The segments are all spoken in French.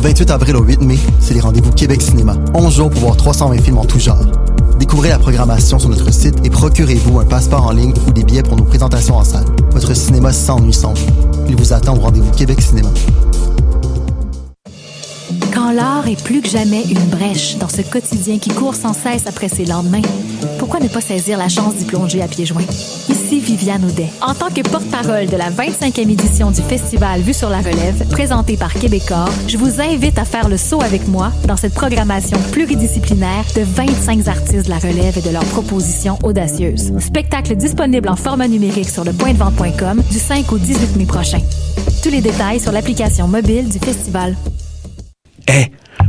Du 28 avril au 8 mai, c'est les rendez-vous Québec Cinéma. 11 jours pour voir 320 films en tout genre. Découvrez la programmation sur notre site et procurez-vous un passeport en ligne ou des billets pour nos présentations en salle. Votre cinéma s'ennuie sans vous. Il vous attend au rendez-vous Québec Cinéma. Quand l'art est plus que jamais une brèche dans ce quotidien qui court sans cesse après ses lendemains, pourquoi ne pas saisir la chance d'y plonger à pieds joints? Viviane Audet. En tant que porte-parole de la 25e édition du festival Vue sur la relève, présenté par Québecor, je vous invite à faire le saut avec moi dans cette programmation pluridisciplinaire de 25 artistes de la relève et de leurs propositions audacieuses. Spectacle disponible en format numérique sur le pointdevente.com du 5 au 18 mai prochain. Tous les détails sur l'application mobile du festival. Eh,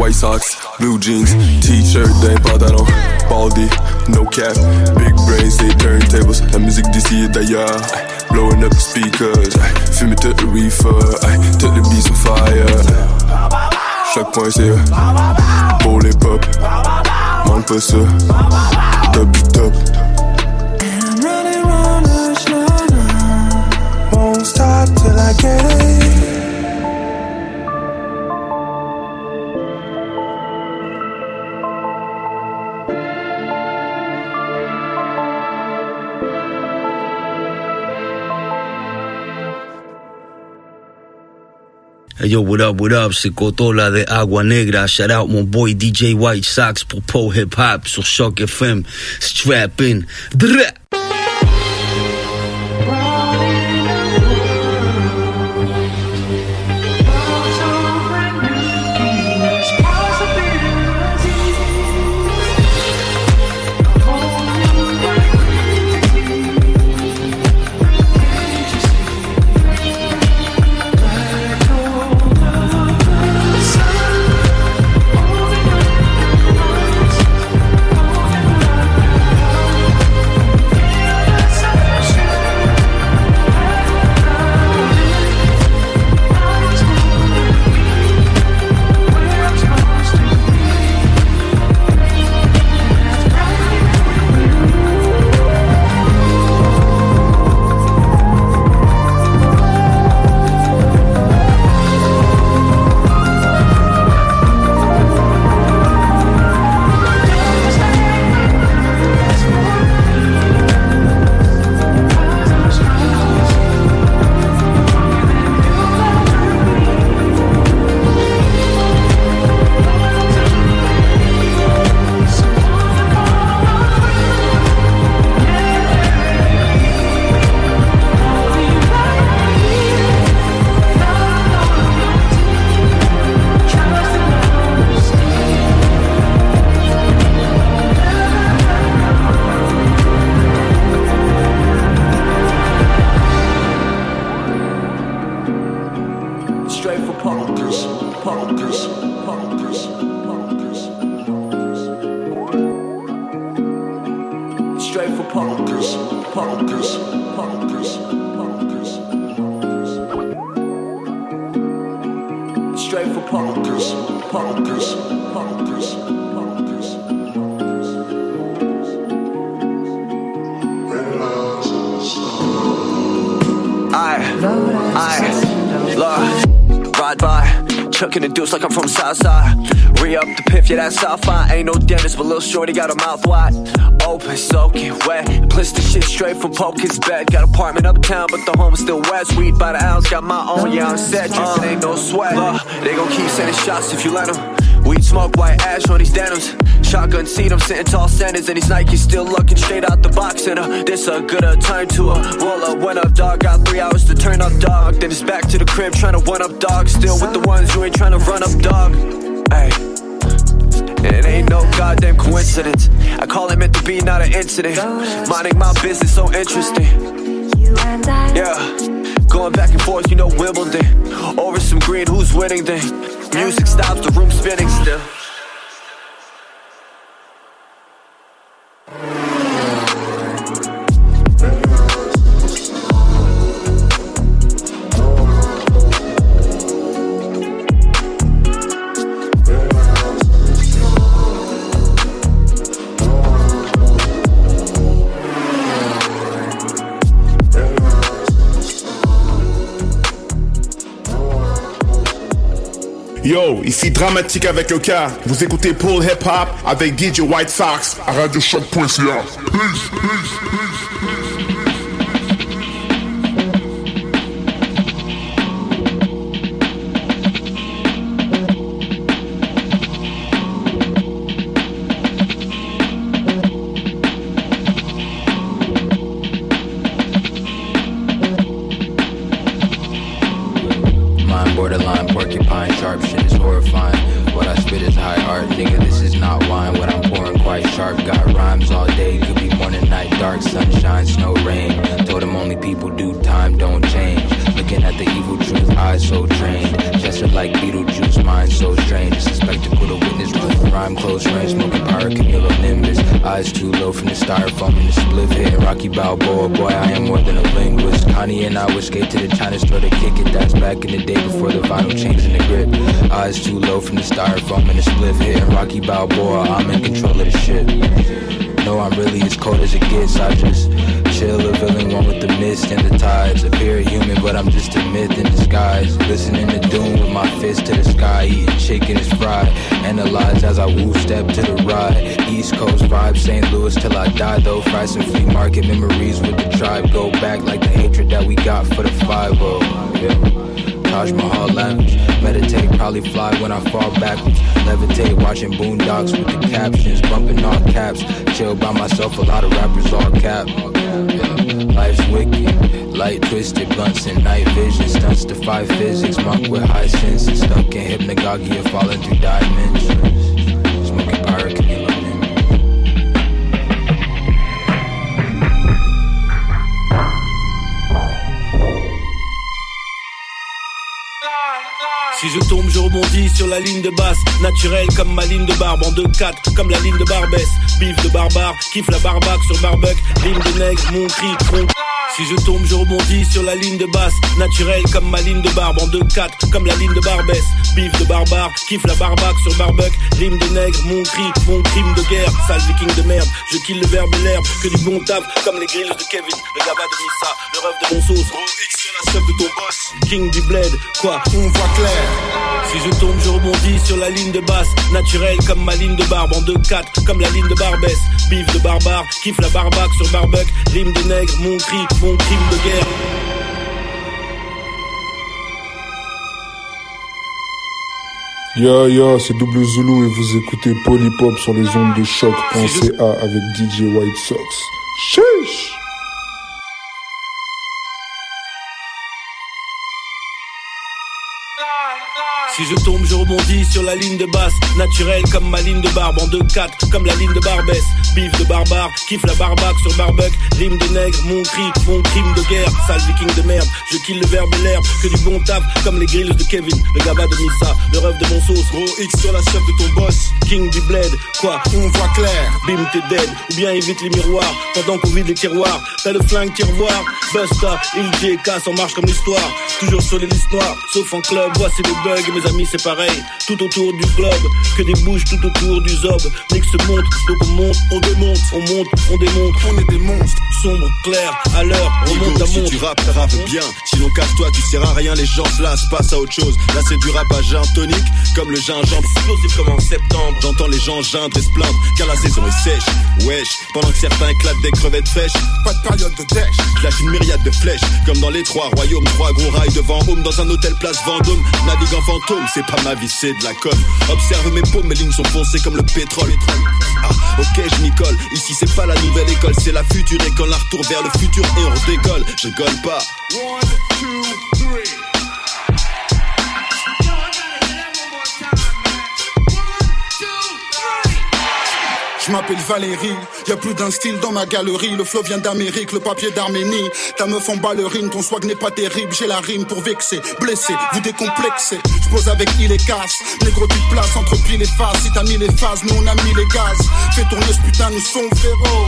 White socks, blue jeans, t-shirt d'un pantalon, baldy, no cap, big brains, they turntables, la musique d'ici et d'ailleurs, blowing up the speakers, fumer tout le reefer, tout le beats on fire, chaque point c'est pour les pop, manque pas ça, top du top. The won't stop till I get it. Yo, what up, what up, c'est de Agua Negra. Shout out mon boy DJ White Sox pour Pro Hip Hop sur Shock FM. Strap in. Drrrr. Ain't no dentist, but little shorty got a mouth wide. Open, soaking wet. Blister shit straight from Poke's bed. Got apartment uptown, but the home is still west. Weed by the ounce, got my own, yeah, I'm set. Drippin' ain't no sweat. They gon' keep sending shots if you let them. Weed smoke, white ash on these denims. Shotgun seat, I'm sitting tall standards, and these Nikes still looking straight out the box. And uh, this a good uh, time to uh, roll up, went up, dog. Got three hours to turn up, dog. Then it's back to the crib, trying to one up, dog. Still with the ones you ain't trying to run up, dog. Hey. It ain't no goddamn coincidence. I call it meant to be, not an incident. Minding my business, so interesting. Yeah, going back and forth, you know Wimbledon. Over some green, who's winning then? Music stops, the room spinning still. Ici Dramatique avec le cas. Vous écoutez Paul Hip Hop avec DJ White Sox à RadioShock.ca. Peace, peace, peace. Balboa, I'm in control of the shit. No, I'm really as cold as it gets. I just chill, a villain one with the mist and the tides. Appear human, but I'm just a myth in disguise. Listening to doom with my fist to the sky. Eating chicken is fried. Analyze as I woo step to the ride. East Coast vibe, St. Louis till I die. Though fry some flea market memories with the tribe. Go back like the hatred that we got for the 5 yeah. Taj Mahal lavish. Meditate, probably fly when I fall backwards. Levitate, watching boondocks with the captions, bumping all caps. Chill by myself, a lot of rappers all cap. Life's wicked, light twisted, blunts and night vision. Stunts defy physics, monk with high senses. Stuck in hypnagogia, falling through dimensions. Si je tombe, je rebondis sur la ligne de basse, naturelle comme ma ligne de barbe en 2-4, comme la ligne de Barbès. Bif de barbare, kiffe la barbaque sur barbuck, ligne de nègre, mon cri, mon si je tombe, je rebondis sur la ligne de basse, naturelle comme ma ligne de barbe en 2-4, comme la ligne de Barbès. Bif de barbare, kiffe la barbaque sur barbuck, rime de nègre, mon cri, mon crime de guerre, sale viking de merde. Je kill le verbe et l'herbe, que du bon taf, comme les grilles de Kevin, le gaba de Missa, le rêve de mon sauce. Sur la chef de ton boss, king du bled, quoi, on voit clair. Si je tombe, je rebondis sur la ligne de basse, naturelle comme ma ligne de barbe en 2-4, comme la ligne de Barbès. Bif de barbare, kiffe la barbaque sur barbuck, rime de nègre, mon cri, mon crime de guerre. Yo yo, c'est Double Zulu et vous écoutez Polypop sur les ondes de choc.ca avec DJ White Sox. Chiche Si je tombe, je rebondis sur la ligne de basse, naturelle comme ma ligne de barbe. En 2-4, comme la ligne de Barbès. Bif de barbare, kiffe la barbaque sur barbuck, rime de nègre, mon cri, mon crime de guerre, sale viking de merde. Je kill le verbe l'herbe, que du bon taf, comme les grilles de Kevin, le gaba de Missa, le rêve de mon sauce. Gros X sur la chef de ton boss, king du bled, quoi, on voit clair, bim t'es dead, ou bien évite les miroirs, pendant qu'on vide les tiroirs, t'as le flingue qui revoir, Busta, il casse en marche comme l'histoire, toujours sur les listes noires, sauf en club, voici le bug, amis c'est pareil, tout autour du globe, que des bouches tout autour du zob, Mix se monte, donc on monte, on démonte, on monte, on démonte, on est des monstres, sombre, clair, à l'heure, on Nico, monte à si tu rappes, rappe bien. Sinon casse-toi, tu sers à rien, les gens se lassent, passe à autre chose. Là c'est du rap à gin tonique, comme le gingembre. Explosif comme en septembre. J'entends les gens geindre et se plaindre, car la saison est sèche. Wesh, pendant que certains éclatent des crevettes fraîches. Pas de période de dèche. Lâche une myriade de flèches, comme dans les trois royaumes. Trois gros rails devant home, dans un hôtel place Vendôme. Navigue en fantôme, c'est pas ma vie, c'est de la com. Observe mes paumes, mes lignes sont foncées comme le pétrole. Ah, ok, je m'y colle. Ici, c'est pas la nouvelle école, c'est la future école. Un retour vers le futur et on décolle. Je rigole pas. Je m'appelle Valérie, y a plus d'un style dans ma galerie. Le flow vient d'Amérique, le papier d'Arménie. Ta meuf en ballerine, ton swag n'est pas terrible. J'ai la rime pour vexer, blesser, vous décomplexer. Je pose avec il et casse. Négro, tu te places entre pile et face. Si t'as mis les phases, nous on a mis les gaz. Fais tourner ce putain de son frérot.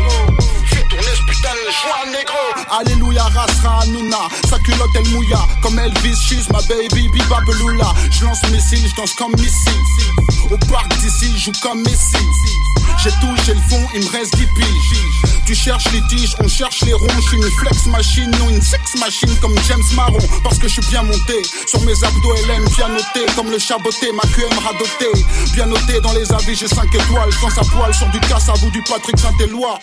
Fais tourner ce putain de joie, négro. Alléluia, rasra, Hanouna. Sa culotte, elle mouilla. Comme Elvis, she's my baby, biba beloula. Je lance missile, je danse comme Missy. Au parc d'ici, joue comme Messi. J'ai j'ai le fond, il me reste 10 piges. Tu cherches les tiges, on cherche les ronds. Je une flex machine, non une sex machine comme James Marron. Parce que je suis bien monté. Sur mes abdos, LM, bien noté. Comme le chaboté, ma QM radoté. Bien noté dans les avis, j'ai 5 étoiles. Quand ça poil sur du casse à vous du Patrick Saint-Éloi.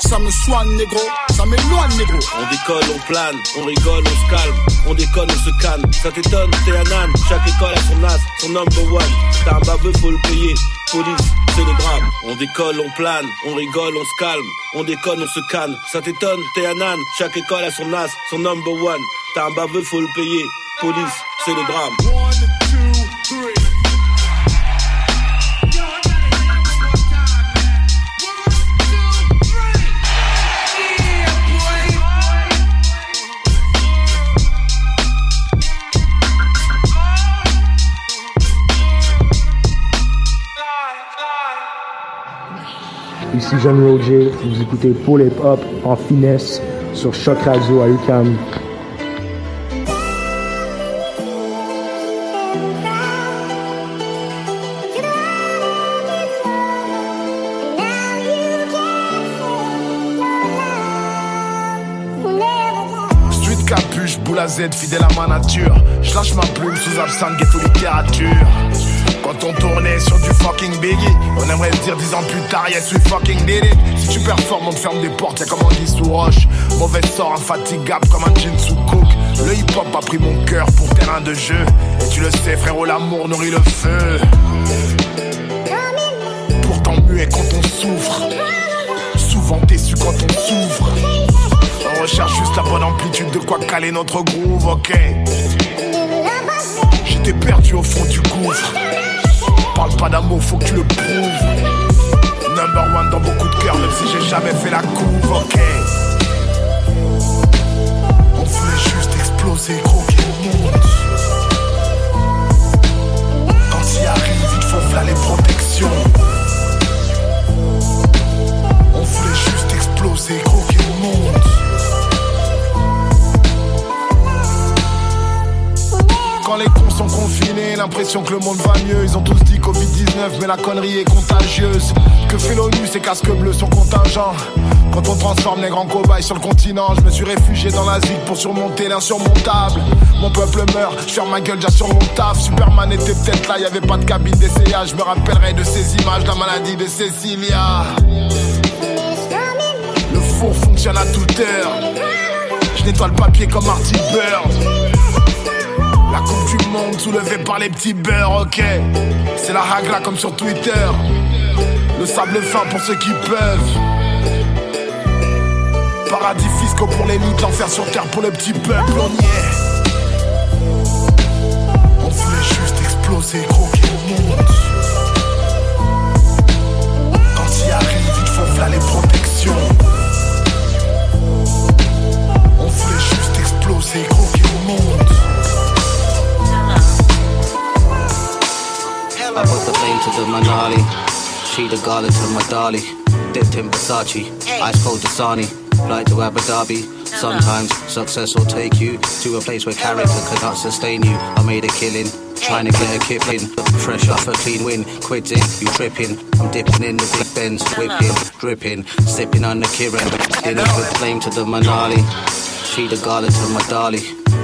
Ça me soigne, négro. Ça m'éloigne, négro. On décolle, on plane, on rigole, on se calme. On déconne, on se calme. Ça t'étonne, t'es un âne. Chaque école a son as, son number one. T'as un baveux, faut le payer. Police, c'est le drame. On décolle, on plane, on rigole, on se calme. On déconne, on se calme. Ça t'étonne, t'es un âne. Chaque école a son as, son number one. T'as un baveux, faut le payer. Police, c'est le drame. Ici Jeanne Roger, vous écoutez Paul Hip Hop en finesse sur Choc Radio à UCAM. Z, fidèle à ma nature. Lâche ma plume sous absinthe, ghetto littérature. Quand on tournait sur du fucking Biggie, on aimerait dire dix ans plus tard, yes we fucking did it. Si tu performes, on te ferme des portes, y'a comme Anguille sous roche. Mauvais sort, infatigable comme un jean sous coke. Le hip hop a pris mon cœur pour terrain de jeu. Et tu le sais, frérot, l'amour nourrit le feu. Pourtant muet quand on souffre. Souvent déçu quand on souffre. On recherche juste la bonne amplitude de quoi caler notre groove, ok. J'étais perdu au fond du gouffre. Parle pas d'amour, faut que tu le prouves. Number one dans beaucoup de cœurs, même si j'ai jamais fait la couve, ok. On voulait juste exploser, le monde. Quand il arrive, il faut là les protections. On voulait juste exploser, le monde. Quand les cons sont confinés, l'impression que le monde va mieux. Ils ont tous dit Covid-19, mais la connerie est contagieuse. Que fait l'ONU, ces casques bleus sont contingents. Quand on transforme les grands cobayes sur le continent, je me suis réfugié dans la pour surmonter l'insurmontable. Mon peuple meurt, je ferme ma gueule, j'assure mon taf. Superman était peut-être là, y avait pas de cabine d'essayage. Je me rappellerai de ces images, la maladie de Cécilia. Le four fonctionne à toute heure. Je nettoie le papier comme Marty Bird. La coupe du monde soulevée par les petits beurres, ok. C'est la hagla comme sur Twitter. Le sable fin pour ceux qui peuvent. Paradis fiscaux pour l'élite, l'enfer sur terre pour le petit peuple, on y est. On voulait juste exploser, croquer le monde. Quand il arrive, il faut là les protections. On voulait juste exploser, croquer le monde. I put the flame to the Manali. She the garlic to my dolly. Dipped in Versace. Ice cold Dasani. Fly to Abu Dhabi. Sometimes success will take you to a place where character cannot sustain you. I made a killing. Trying to get a kip in, fresh off a clean win. Quit it, you tripping. I'm dipping in the big bends, whipping, dripping, sipping on the Kirin. Dinners with flame to the Manali. She the garlic to my dolly.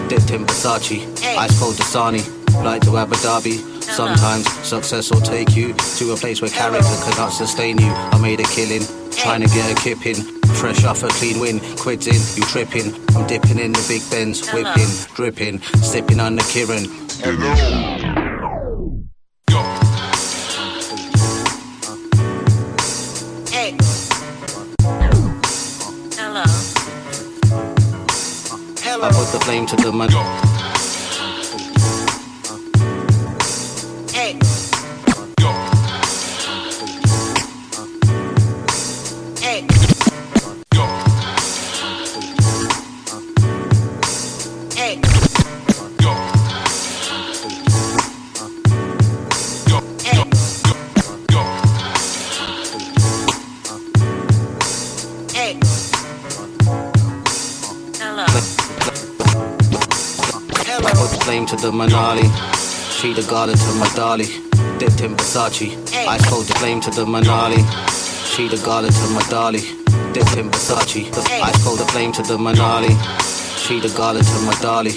Dipped in Versace. Ice cold Dasani. Fly to Abu Dhabi. Sometimes success will take you to a place where character cannot sustain you. I made a killing, trying to get a kip in. Fresh off a clean win, quitting, you tripping. I'm dipping in the big bends, whipping, dripping, sipping on the Kirin. Hello. I put the flame to the man. The Manali. She the garden to my dolly. Dipped in Versace. I spoke the flame to the Manali. She the garden to my dolly. Dipped in Versace. I spoke the flame to the Manali. She the garden to my dolly.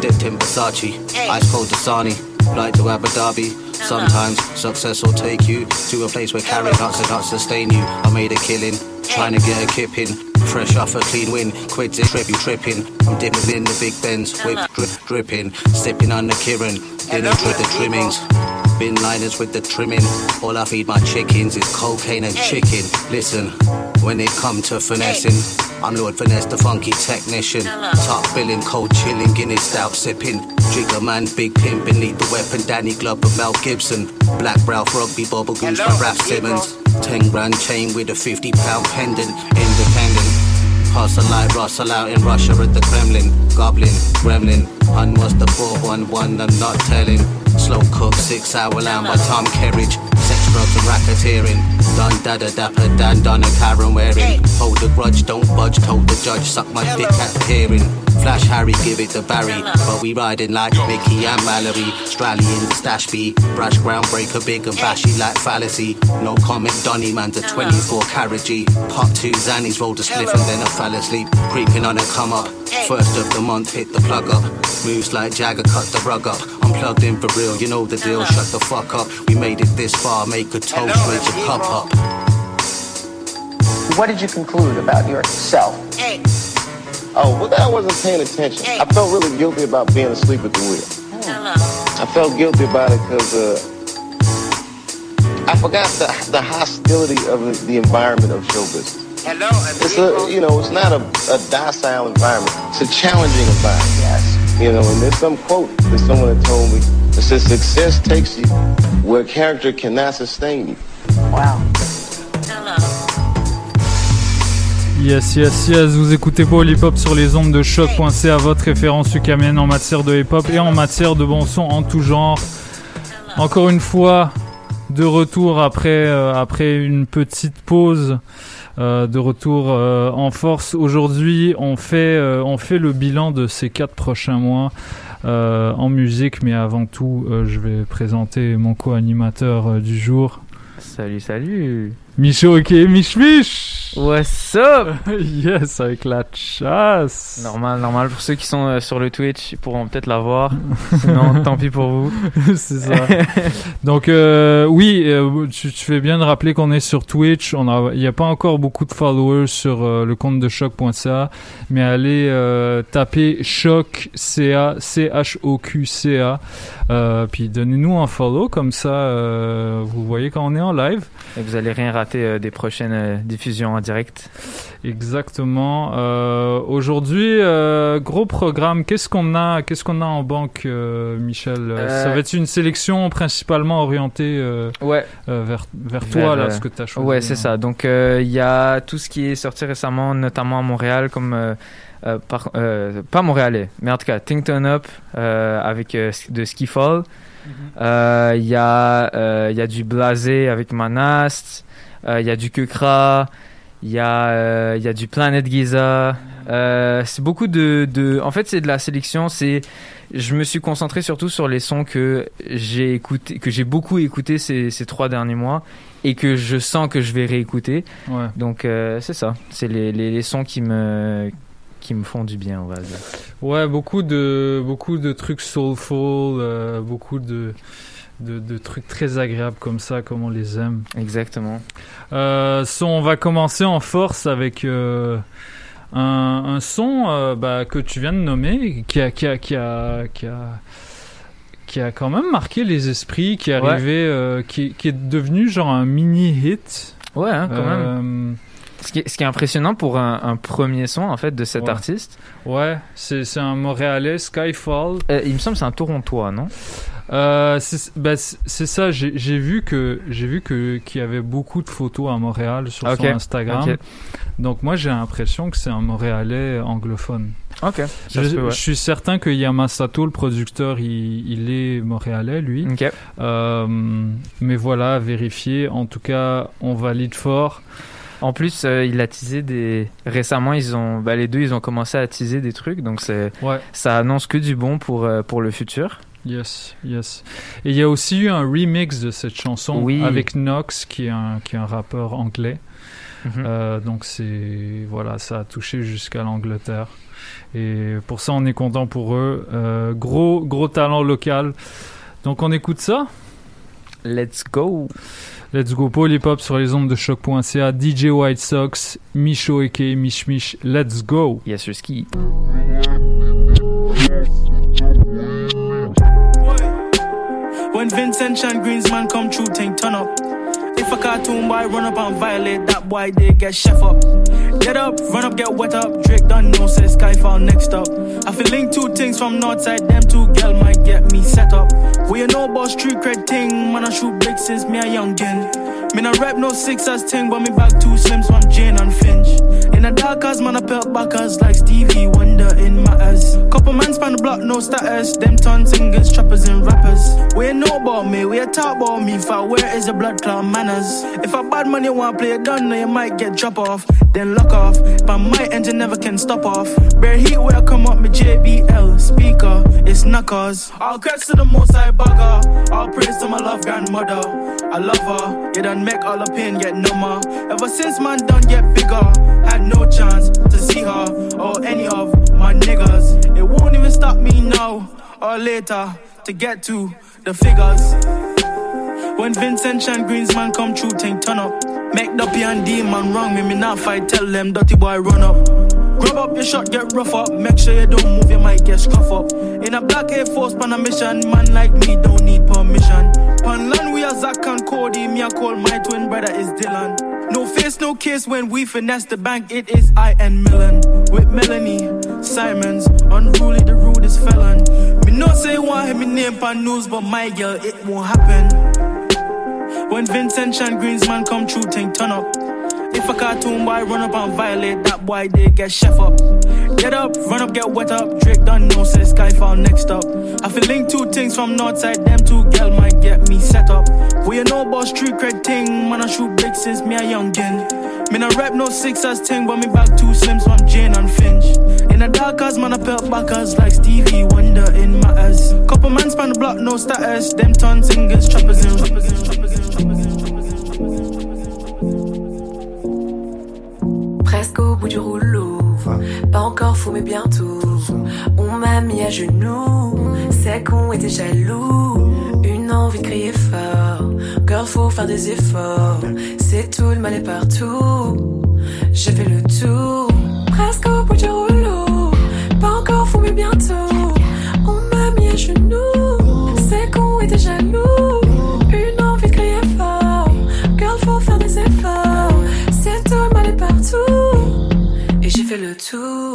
Dipped in Versace. I spoke the Sani. Flight to Abu Dhabi. Uh-huh. Sometimes success will take you to a place where carrot nuts cannot sustain you. I made a killing, trying to get a kip in. Fresh off a clean win, quit it, trip you tripping. I'm dipping in the big Benz, whip drip, dripping, sipping on the Kirin, dinner with the trimmings. Bin liners with the trimming. All I feed my chickens is cocaine and chicken. Listen, when it come to finessing, I'm Lord Finesse, the funky technician. Top billing, cold chilling, Guinness stout sipping. Jigger man, big pimpin', lead the weapon, Danny Glover, Mel Gibson. Black brow rugby, bubble goose by Raf Simmons. 10 grand chain with a 50 pound pendant, independent. Hustle like Russell out in Russia at the Kremlin. Goblin, gremlin, hun was the 411, I'm not telling. Slow cook, six hour lamb by Tom Kerridge. Sex, drugs, and racketeering. Dun dada dapper, dan dun and Karen wearing. Hold the grudge, don't budge, told the judge, suck my dick at the hearing. Flash Harry, give it to Barry. But we riding like Mickey and Mallory. Strally in the stash B. Brash groundbreaker, big and bashy like fallacy. No comment, Donny man's a 24 carat G. Pop two Zannies, rolled a spliff and then I fell asleep. Creeping on a come up. First of the month, hit the plug up. Moves like Jagger, cut the rug up. I'm plugged in for real, you know the deal. Shut the fuck up. We made it this far, make a toast, raise a cup up. What did you conclude about yourself? Hey. Oh, well, I wasn't paying attention. I felt really guilty about being asleep at the wheel. Hello. I felt guilty about it because uh, I forgot the, the hostility of the, the environment of show business. Hello. It's a, you know, it's not a, a docile environment. It's a challenging environment. Yes. You know, and there's some quote that someone had told me It says success takes you where character cannot sustain you. Wow. Yes, yes, yes, vous écoutez pas Hip Hop sur les ondes de choc.ca, votre référence ukamienne en matière de hip hop et en matière de bon son en tout genre. Encore une fois, de retour après, euh, après une petite pause. euh, de retour euh, en force. Aujourd'hui, on fait, on fait le bilan de ces quatre prochains mois en musique, mais avant tout, je vais présenter mon co-animateur du jour. Salut, salut. Micho, ok, Mich Mich What's up? Yes, avec la chasse Normal, normal. Pour ceux qui sont euh, sur le Twitch, ils pourront peut-être la voir. Sinon, tant pis pour vous. C'est ça. Donc euh, oui, euh, tu, tu fais bien de rappeler qu'on est sur Twitch. A, il n'y a pas encore beaucoup de followers sur le compte de choc.ca, mais allez taper choc ca c h o q c a, euh, puis donnez-nous un follow comme ça, vous voyez quand on est en live. Et vous allez rien rater euh, des prochaines euh, diffusions en direct. Exactement. Euh, Aujourd'hui, gros programme. Qu'est-ce qu'on a Qu'est-ce qu'on a en banque, Michel? Ça va être une sélection principalement orientée Ouais. vers, vers toi, là, ce que tu as choisi. Ouais, c'est ça. Donc, il y a tout ce qui est sorti récemment, notamment à Montréal, comme. euh, euh, par- euh, pas montréalais, mais en tout cas, Think Turn Up euh, avec de Skiffall. Euh, Il y, a, euh, il y a du Blasé avec Manast. Euh, Il y a du Kukra. Il y, a, euh, il y a du Planet Giza. Euh, c'est beaucoup de, de. En fait, c'est de la sélection. C'est. Je me suis concentré surtout sur les sons que j'ai écouté, que j'ai beaucoup écouté ces, ces trois derniers mois et que je sens que je vais réécouter. Ouais. Donc euh, c'est ça. C'est les, les, les sons qui me qui me font du bien, on va dire. Ouais, beaucoup de beaucoup de trucs soulful, euh, beaucoup de, de de trucs très agréables comme ça, comme on les aime. Exactement. Euh, so, on va commencer en force avec euh, un, un son euh, bah, que tu viens de nommer, qui a qui a qui a qui a qui a quand même marqué les esprits, qui est Ouais. euh, qui, qui est devenu genre un mini hit. Ouais, hein, quand même. Ce qui, est, ce qui est impressionnant pour un, un premier son en fait de cet Ouais. artiste. Ouais, c'est un Montréalais, Skyfall. Euh, il me semble que c'est un Torontois, non? Euh, c'est bah, c'est- ça. J'ai vu que j'ai vu que qu'il y avait beaucoup de photos à Montréal sur Ok, son Instagram. Donc moi j'ai l'impression que c'est un Montréalais anglophone. Ok. Je, se peut, ouais. je suis certain que Yamasato, le producteur, il, il est montréalais, lui. Ok. Euh, mais voilà, vérifier. En tout cas, on valide fort. En plus, euh, il a teasé des. Récemment, ils ont, bah, les deux, ils ont commencé à teaser des trucs, donc c'est, Ouais. ça annonce que du bon pour euh, pour le futur. Yes, yes. Et il y a aussi eu un remix de cette chanson Oui. avec Nox, qui est un, qui est un rappeur anglais. Mhm. Euh, donc c'est voilà, ça a touché jusqu'à l'Angleterre. Et pour ça, on est content pour eux. Euh, gros, gros talent local. Donc on écoute ça. Let's go. Let's go Hop sur les ondes de choc.ca. DJ White Sox, Micho Eke, Mich Mich. Let's go. Yes, sir, ski. Vincent Chan Greensman come true, think turn up. If a cartoon boy run up and violate, that boy they get chef up. Get up, run up, get wet up. Drake done no say Skyfall next up. I feel link two things from Northside, them two girl might get me set up. We you know about street cred thing, man I shoot big since me a youngin'. Me no rap no sixers thing, but me back two slims from Jane and Finch. In the dark as man I pelt backers like Stevie Wonder in my matters. Couple man span the block, no status. Them ton singers, trappers and rappers. We ain't know about me, we a talk about me. For where is the blood clot manners? If a bad man you want play a gun, then you might get drop off. Then lock off. But my engine never can stop off. Bare heat where I come up, me JBL speaker. It's knuckles. All credits to the most I bugger. All praise to my love grandmother. I love her. You done make all the pain get number. Ever since man done get bigger, had no chance to see her or any of my niggas. It won't even stop me now or later to get to the figures. When Vincent Chan Greensman come true, think turn up. Make the P and D man wrong me, me not fight. Tell them dirty boy run up. Grab up your shot, get rough up. Make sure you don't move, you might get scruff up. In a black Air Force pan a mission, man like me don't need permission. Pan land we are Zach and Cody, me I call my twin brother is Dylan. No face, no case when we finesse the bank, it is I and Millen. With Melanie, Simons, unruly the rudest felon. Me not say him me name pan news, but my girl, it won't happen. When Vincent Chan Greensman come true, think turn up. If a cartoon boy run up and violate, that boy they get chef up. Get up, run up, get wet up. Drake done know, say Skyfall next up. I feel link two things from Northside, them two girl might get me set up. We you know about street cred thing, man I shoot big since me a youngin'. Me no rep no sixers thing, but me back two slims from Jane and Finch. In the dark as man I pelt backers like Stevie Wonder in matters. Couple man span the block, no status. Them ton singers, trappers rappers and rappers and rappers and Presque au bout du rouleau, pas encore fou mais bientôt. On m'a mis à genoux, c'est qu'on était jaloux. Une envie de crier fort, girl faut faire des efforts. C'est tout, le mal est partout. J'ai fait le tour, presque au bout du rouleau, pas encore fou mais bientôt. On m'a mis à genoux, c'est qu'on était jaloux. Une envie de crier fort, girl faut faire des efforts. C'est tout, le mal est partout. Et j'ai fait le tour.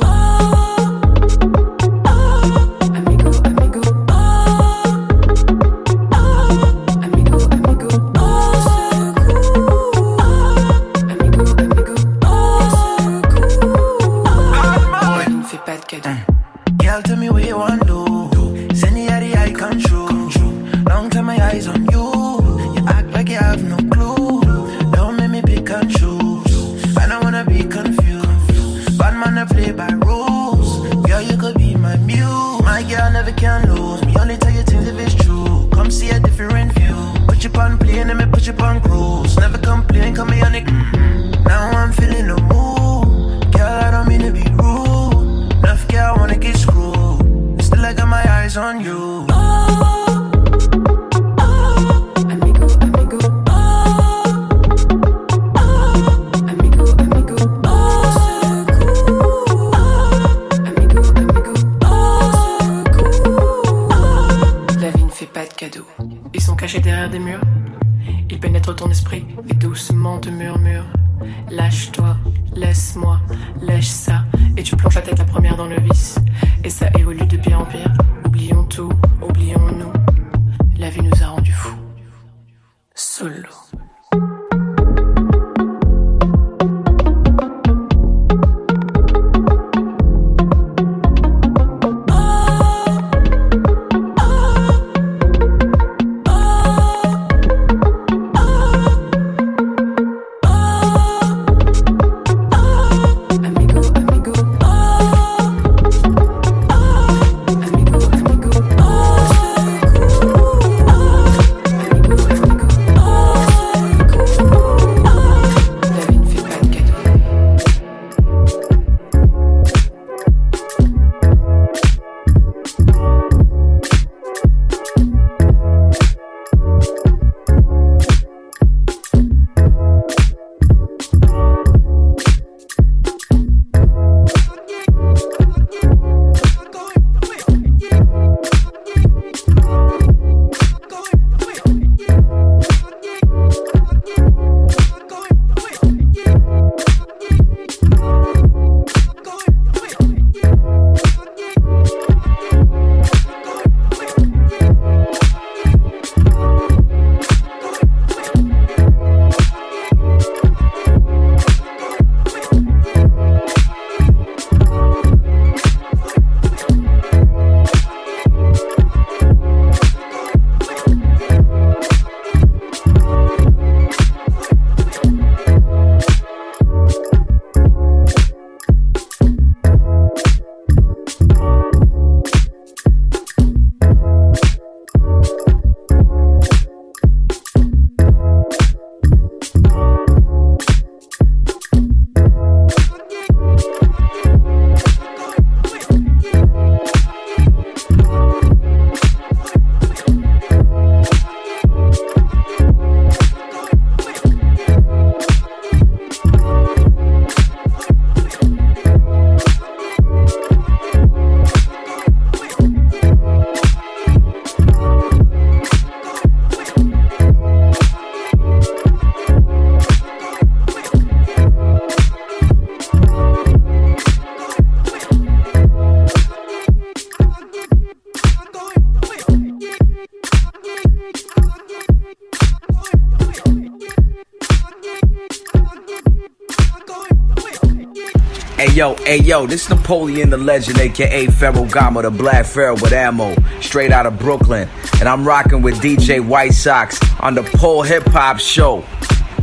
This Napoleon the Legend, aka Pharaoh Gama, the Black Pharaoh with ammo, straight out of Brooklyn. And I'm rocking with DJ White Sox on the Pole Hip Hop Show.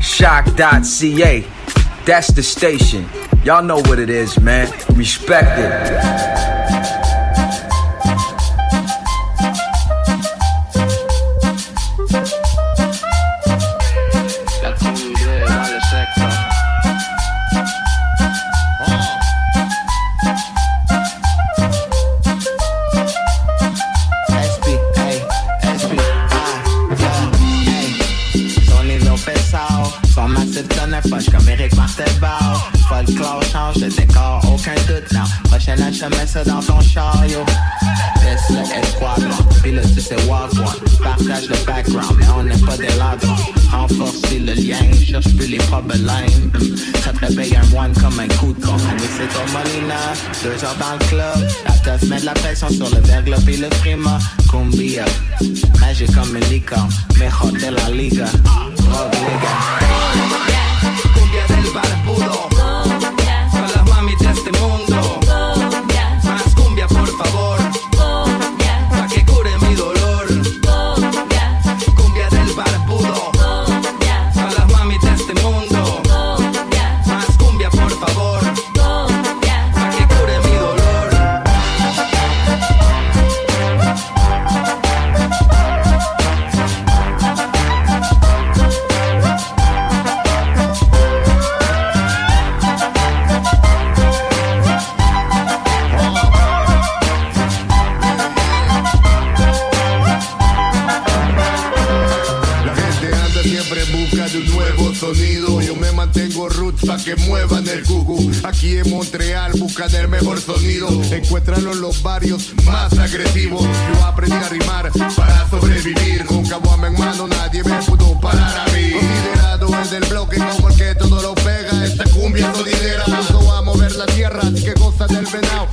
Shock.ca. That's the station. Y'all know what it is, man. Respect it. aquí en Montreal, buscan el mejor sonido. Encuéntralo en los barrios más agresivos. Yo aprendí a rimar para sobrevivir. Nunca guama en mano, nadie me pudo parar a mí. Considerado el del bloque, no porque todo lo pega. Esta cumbia sonidera. Yo a mover la tierra, así que goza del venado.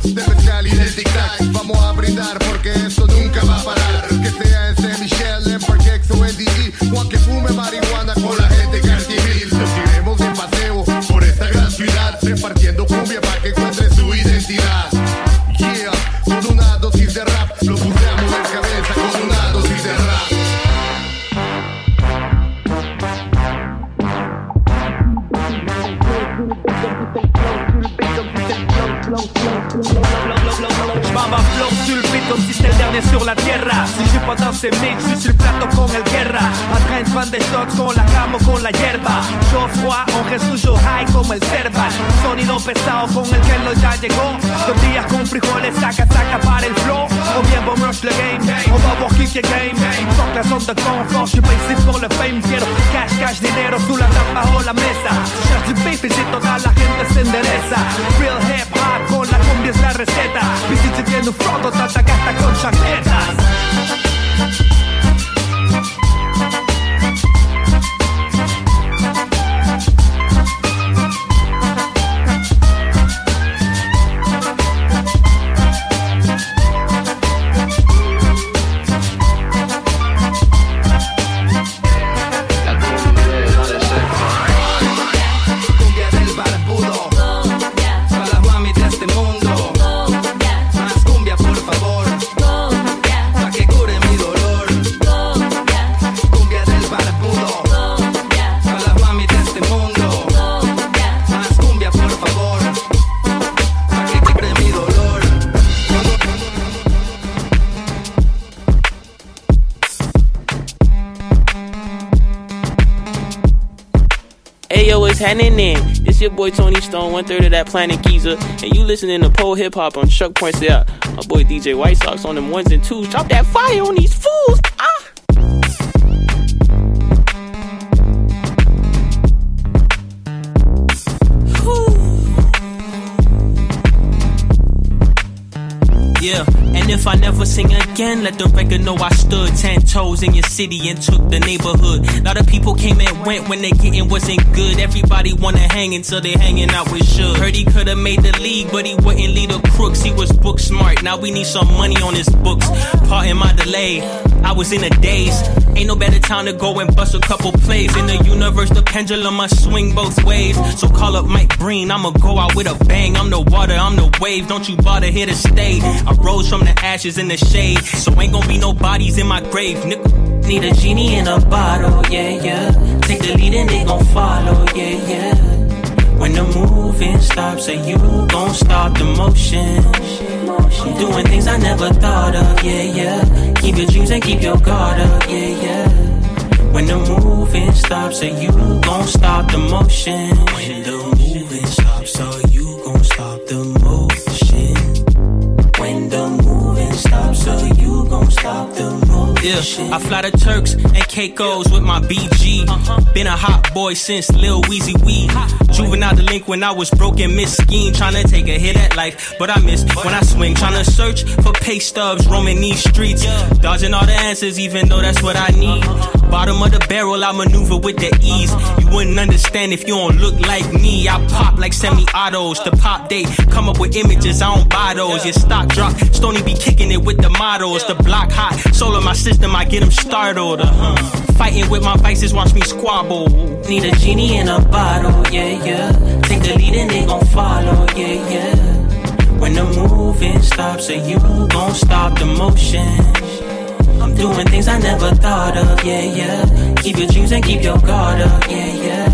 Je suis pas dans ces mix, je suis sur le plateau con el guerra. En train de vendre des stocks con la cama o con la hierba. Chaud froid, on reste toujours high como el cerval Sonido pesado con el que lo ya llegó. Tortillas con frijoles, saca, saca para el flow. On vient bon rush le game, on va voir kick your game. Fuck la zone de confort, je suis pas ici pour le fame. Quiero cash, cash, dinero, sous la tapa bajo la mesa. Cherche du beef y si toda la gente se endereza. Real hip hop con la cumbia es la receta. Y si te tiene un frodo, tata gasta con chaquetas what's happening then? It's your boy Tony Stone, one third of that planet Giza, and you listening to pole hip hop on Chuck Points Out. My boy DJ White Sox on them ones and twos. Drop that fire on these if I never sing again, let the record know I stood ten toes in your city and took the neighborhood. A lot of people came and went when they getting wasn't good. Everybody wanna hang until they hanging out with Suge. Heard he could've made the league, but he wouldn't lead the crooks. He was book smart. Now we need some money on his books. Pardon my delay. I was in a daze. Ain't no better time to go and bust a couple plays. In the universe, the pendulum must swing both ways. So call up Mike Breen, I'ma go out with a bang. I'm the water, I'm the wave. Don't you bother here to stay. I rose from the ashes in the shade. So ain't gonna be no bodies in my grave, nigga. Need a genie in a bottle, yeah, yeah. Take the lead and they gon' follow, yeah, yeah. When the moving stops, are you gon' stop the motion? I'm doing things I never thought of, yeah, yeah. Keep your dreams and keep your guard up, yeah, yeah. When the moving stops, are you gon' stop the motion? When the moving stops, Yeah, I fly to Turks and Caicos with my BG. Been a hot boy since Lil Weezy Wee. Juvenile delinquent, I was broken, miss scheme, trying to take a hit at life, but I miss when I swing, trying to search for pay stubs, roaming these streets, Yeah. dodging all the answers, even though that's what I need. Bottom of the barrel, I maneuver with the ease. You wouldn't understand if you don't look like me. I pop like semi-autos. The pop date, come up with images, I don't buy those. Your stock drop, Stony be kicking it with the models. The block hot, soul of my system, I get them startled. Uh-huh. Fighting with my vices, watch me squabble. Need a genie in a bottle, yeah, yeah. Take the lead and they gon' follow, yeah, yeah. When the moving stops, are you gon' stop the motion? I'm doing things I never thought of, yeah, yeah. Keep your dreams and keep your guard up, yeah, yeah.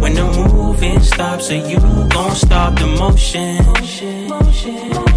When the moving stops, are you gon' stop the motion? And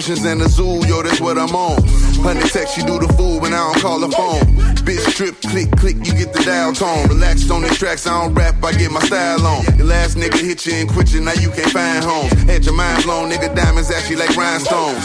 Black Russians and Azul, yo, that's what I'm on. Honey text, you do the fool when I don't call the phone. Bitch strip, click, click, you get the dial tone. Relaxed on the tracks, I don't rap, I get my style on. The last nigga hit you and quit you, now you can't find homes. Had your mind blown, nigga, diamonds actually like rhinestones.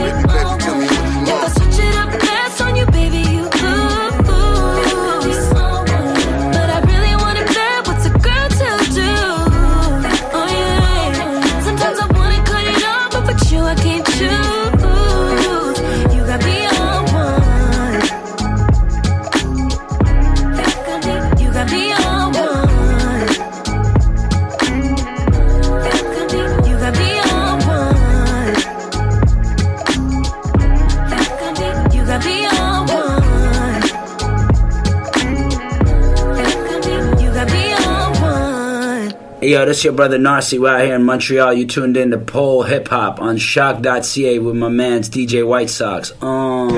Baby, baby, tell me yo, this is your brother Narcy. We're out here in Montreal. You tuned in to Pole Hip Hop on shock.ca with my man's DJ White Sox. Um.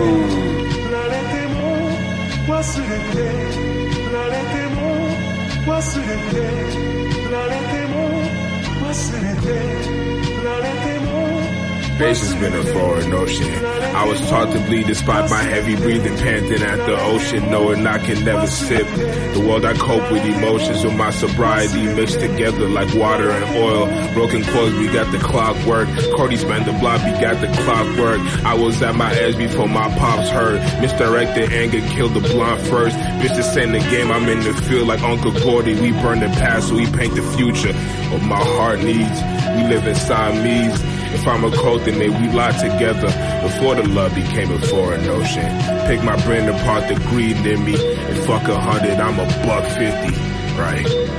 Been a. I was taught to bleed despite my heavy breathing, panting at the ocean, knowing I can never sip. The world I cope with emotions with my sobriety mixed together like water and oil. Broken clothes, we got the clockwork. Cody spent the block, we got the clockwork. I was at my edge before my pops heard. Misdirected anger killed the blunt first. Bitch, this ain't the game, I'm in the field like Uncle Gordy. We burn the past, so we paint the future. What my heart needs, we live inside me's. If I'm a cult, then may we lie together before the love became a foreign ocean. Pick my brain apart, the greed in me, and fuck a hundred, I'm a buck fifty, right?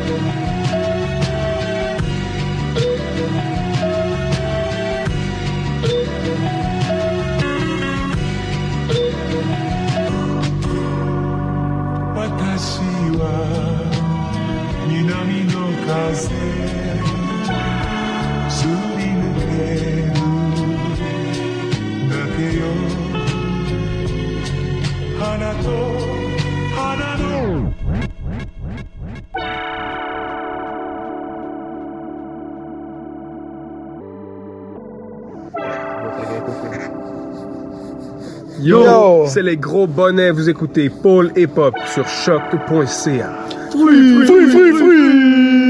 Yo, c'est les gros bonnets, vous écoutez Paul Hip Hop sur choc.ca. Free, free, free, free. ils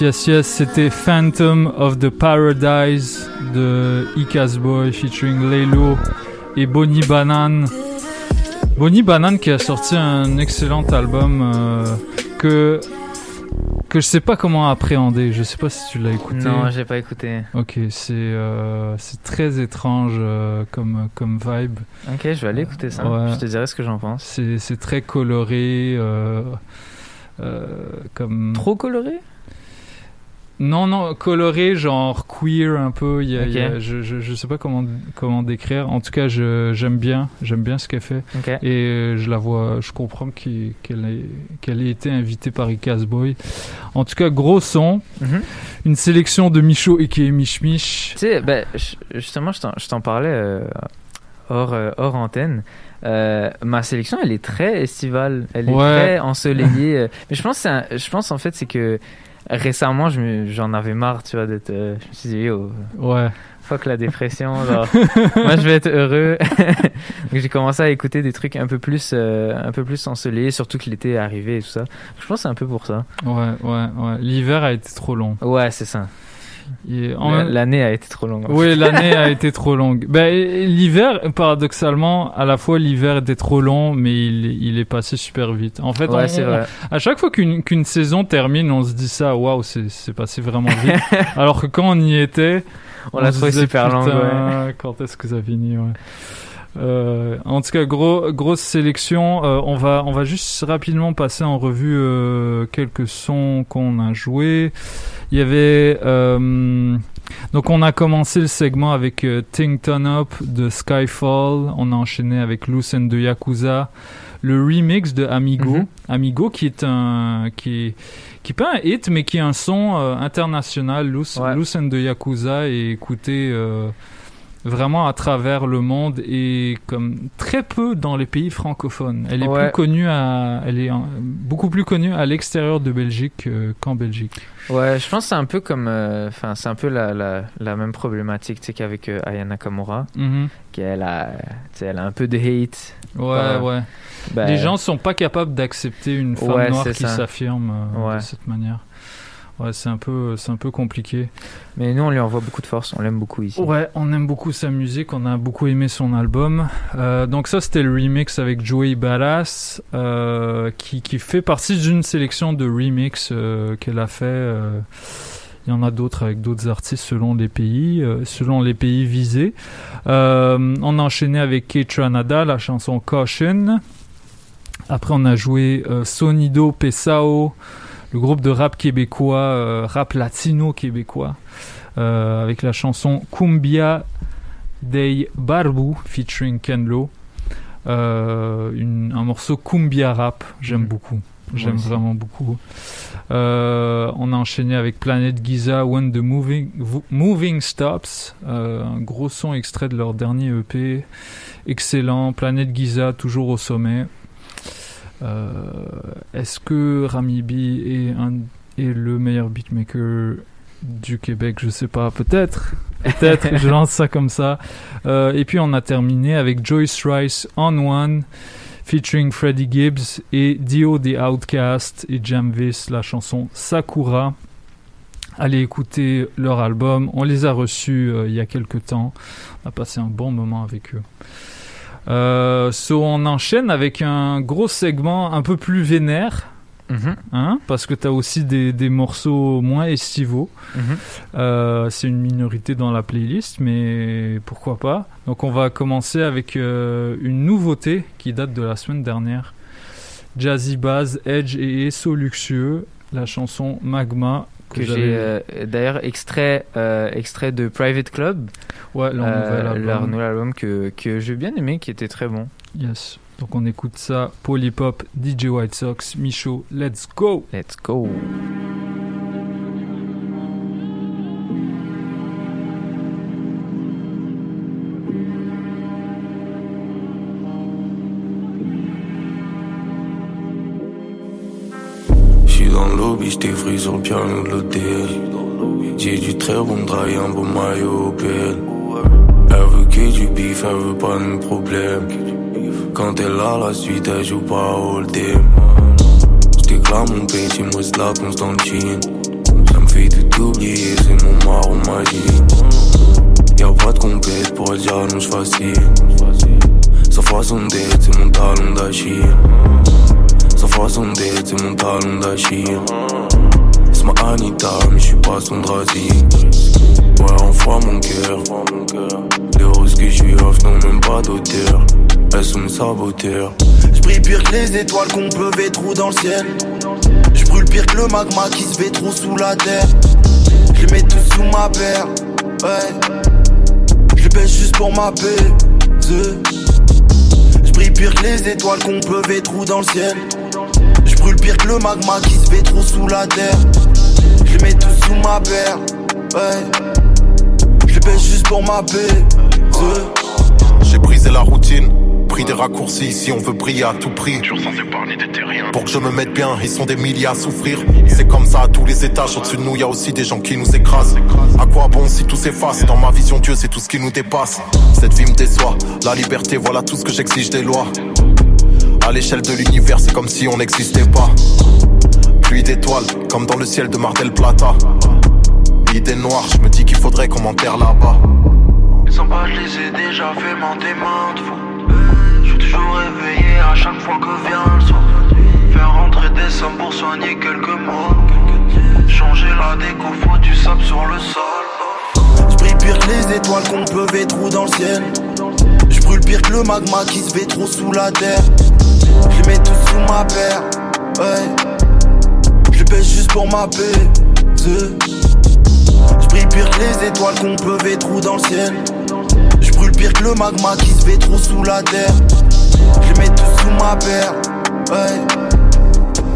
Yes, yes, yes, c'était Phantom of the Paradise de Icas Boy featuring Lelo et Bonnie Banane. Bonnie Banane qui a sorti un excellent album euh, que que je sais pas comment appréhender. Je sais pas si tu l'as écouté. Non, j'ai pas écouté. Ok, c'est euh, c'est très étrange euh, comme comme vibe. Ok, je vais aller écouter ça. Ouais. Je te dirai ce que j'en pense. C'est c'est très coloré. euh, comme Trop coloré? Non, non, coloré, genre queer un peu. Il y a, Ok. il y a- je, je, je sais pas comment, comment décrire. En tout cas, j'aime bien, j'aime bien ce qu'elle fait. Et euh, je la vois, je comprends qu'elle ait, qu'elle ait été invitée par Icas Boy. En tout cas, gros son. Mhm. Une sélection de Michaud et qui est Mich Mich. Tu sais, ben, justement, je t'en- je t'en parlais euh, hors, euh, hors antenne. Euh, ma sélection, elle est très estivale. Elle est Ouais. très ensoleillée. Mais je pense, un- je pense en fait, c'est que récemment, je me- j'en avais marre, tu vois, d'être. euh, je me suis dit, yo, Ouais. fuck la dépression. genre, moi, je vais être heureux. Donc, j'ai commencé à écouter des trucs un peu plus, euh, un peu plus ensoleillés, surtout que l'été est arrivé et tout ça. Je pense que c'est un peu pour ça. Ouais, ouais, ouais. L'hiver a été trop long. Ouais, c'est ça. L'année a été trop longue. Oui, l'année a été trop longue. Ben, l'hiver, paradoxalement, à la fois l'hiver était trop long, mais il, il est passé super vite. En fait, Ouais, on- c'est on- vrai. à chaque fois qu'une saison termine, on se dit ça, waouh, c'est passé vraiment vite. Alors que quand on y était, On l'a trouvé super longue, Putain, Quand est-ce que ça finit, ouais. Euh, en tout cas, gros, grosse sélection. Euh, on va, on va juste rapidement passer en revue euh, quelques sons qu'on a joués. Il y avait, donc on a commencé le segment avec Ting Turn Up de Skyfall. On a enchaîné avec and de Yakuza. Le remix de Amigo, Mhm. Amigo qui est un, qui est, qui est pas un hit, mais qui est un son international. Loose and de Yakuza est écouté vraiment à travers le monde et comme très peu dans les pays francophones. Elle est Ouais. plus connue à, elle est beaucoup plus connue à l'extérieur de Belgique euh, qu'en Belgique. Ouais, je pense que c'est un peu comme, euh, enfin, c'est un peu la, la, la même problématique, tu sais, qu'avec euh, Aya Nakamura, Mhm. qu'elle a, tu sais, elle a un peu de hate. Ouais, ouais. ben, Les gens sont pas capables d'accepter une femme Ouais, noire qui s'affirme euh, Ouais. de cette manière. Ouais, c'est un peu, c'est un peu compliqué. Mais nous, on lui envoie beaucoup de force, on l'aime beaucoup ici. Ouais, on aime beaucoup sa musique, on a beaucoup aimé son album. Euh, donc ça, c'était le remix avec Joey Badass, euh, qui, qui fait partie d'une sélection de remix euh, qu'elle a fait. il y en a d'autres avec d'autres artistes selon les pays, selon les pays visés. On a enchaîné avec Kate Tranada, la chanson Caution. Après, on a joué Sonido Pesao, le groupe de rap québécois, euh, rap latino québécois, euh, avec la chanson Cumbia Dei Barbu featuring Ken Lo. Euh, une- un morceau Cumbia rap, j'aime beaucoup. J'aime vraiment beaucoup. Euh, on a enchaîné avec Planet Giza When the Moving, Moving Stops, euh, un gros son extrait de leur dernier EP. Excellent. Planet Giza, toujours au sommet. Euh, Est-ce que Rami B est, un, est le meilleur beatmaker du Québec? Je sais pas. Peut-être. Peut-être. je lance ça comme ça. Euh, et puis on a terminé avec Joyce Rice On One featuring Freddie Gibbs et Dio The Outcast et Jamvis la chanson Sakura. Allez écouter leur album. On les a reçus euh, il y a quelques temps. On a passé un bon moment avec eux. Euh, so on enchaîne avec un gros segment un peu plus vénère. Mhm. Hein, parce que tu as aussi des, des morceaux moins estivaux. Mhm. Euh, c'est une minorité dans la playlist, mais pourquoi pas. Donc on va commencer avec euh, une nouveauté qui date de la semaine dernière. Jazzy Bass, Edge et Esso Luxueux, la chanson Magma. Que j'ai euh, d'ailleurs extrait euh, extrait de Private Club Ouais, leur nouvel album. leur nouvel album que, que j'ai bien aimé qui était très bon Yes. Donc on écoute ça. Polypop, DJ White Sox, Michaud, let's go! Let's go! Frit sur le piano de l'hôtel. J'ai du très bon drail, un beau maillot PL. Elle veut que du bif, elle veut pas de problème. Quand elle a la suite, elle joue pas au team. J'déclare mon pain, il me la jean. Ça me fait tout oublier, c'est mon marron magique. Y'a pas de compète pour dire non, j'fascine. Sa façon d'être, c'est mon talon d'Achille. Sa façon d'être, c'est mon talon d'Achille. C'est ma Anita, mais j'suis pas son drasi. Ouais, on froid mon cœur. Les roses que j'suis off n'ont même pas d'odeur. Elles sont mes saboteurs. J'brille pire que les étoiles qu'on peut trop dans le ciel. J'brûle pire que le magma qui se trop sous la terre. Je les mets tous sous ma paire. Ouais. Je les baisse juste pour ma paix. J'brille pire que les étoiles qu'on peut trop dans le ciel. J'brûle pire que le magma qui se fait trop sous la terre. Je les mets tous sous ma paire. Ouais. Je les baisse juste pour ma paix. J'ai brisé la routine, pris des raccourcis. Si on veut briller à tout prix, toujours sans épargner des terriens. Pour que je me mette bien, ils sont des milliers à souffrir. C'est comme ça à tous les étages. Au-dessus de nous, y a aussi des gens qui nous écrasent. À quoi bon si tout s'efface? Dans ma vision, Dieu, c'est tout ce qui nous dépasse. Cette vie me déçoit. La liberté, voilà tout ce que j'exige des lois. À l'échelle de l'univers, c'est comme si on n'existait pas. Pluie d'étoiles, comme dans le ciel de Mar del Plata. Idée noire, je me dis qu'il faudrait qu'on m'enterre là-bas. Sans pas, je les ai déjà fait mentir maintes fois. Je suis toujours réveillé à chaque fois que vient le soir. Faire rentrer des sommes pour soigner quelques mois. Changer la déco, faut du sable sur le sol. J'brille pire que les étoiles qu'on peut trop dans le ciel. Brûle pire que le magma qui se fait trop sous la terre. Je mets tous sous ma paire, ouais. Je pêche juste pour ma paix. Je brille pire que les étoiles qu'on peut ver trop dans le ciel. Je brûle pire que le magma qui se fait trop sous la terre. Je mets tous sous ma paire, ouais.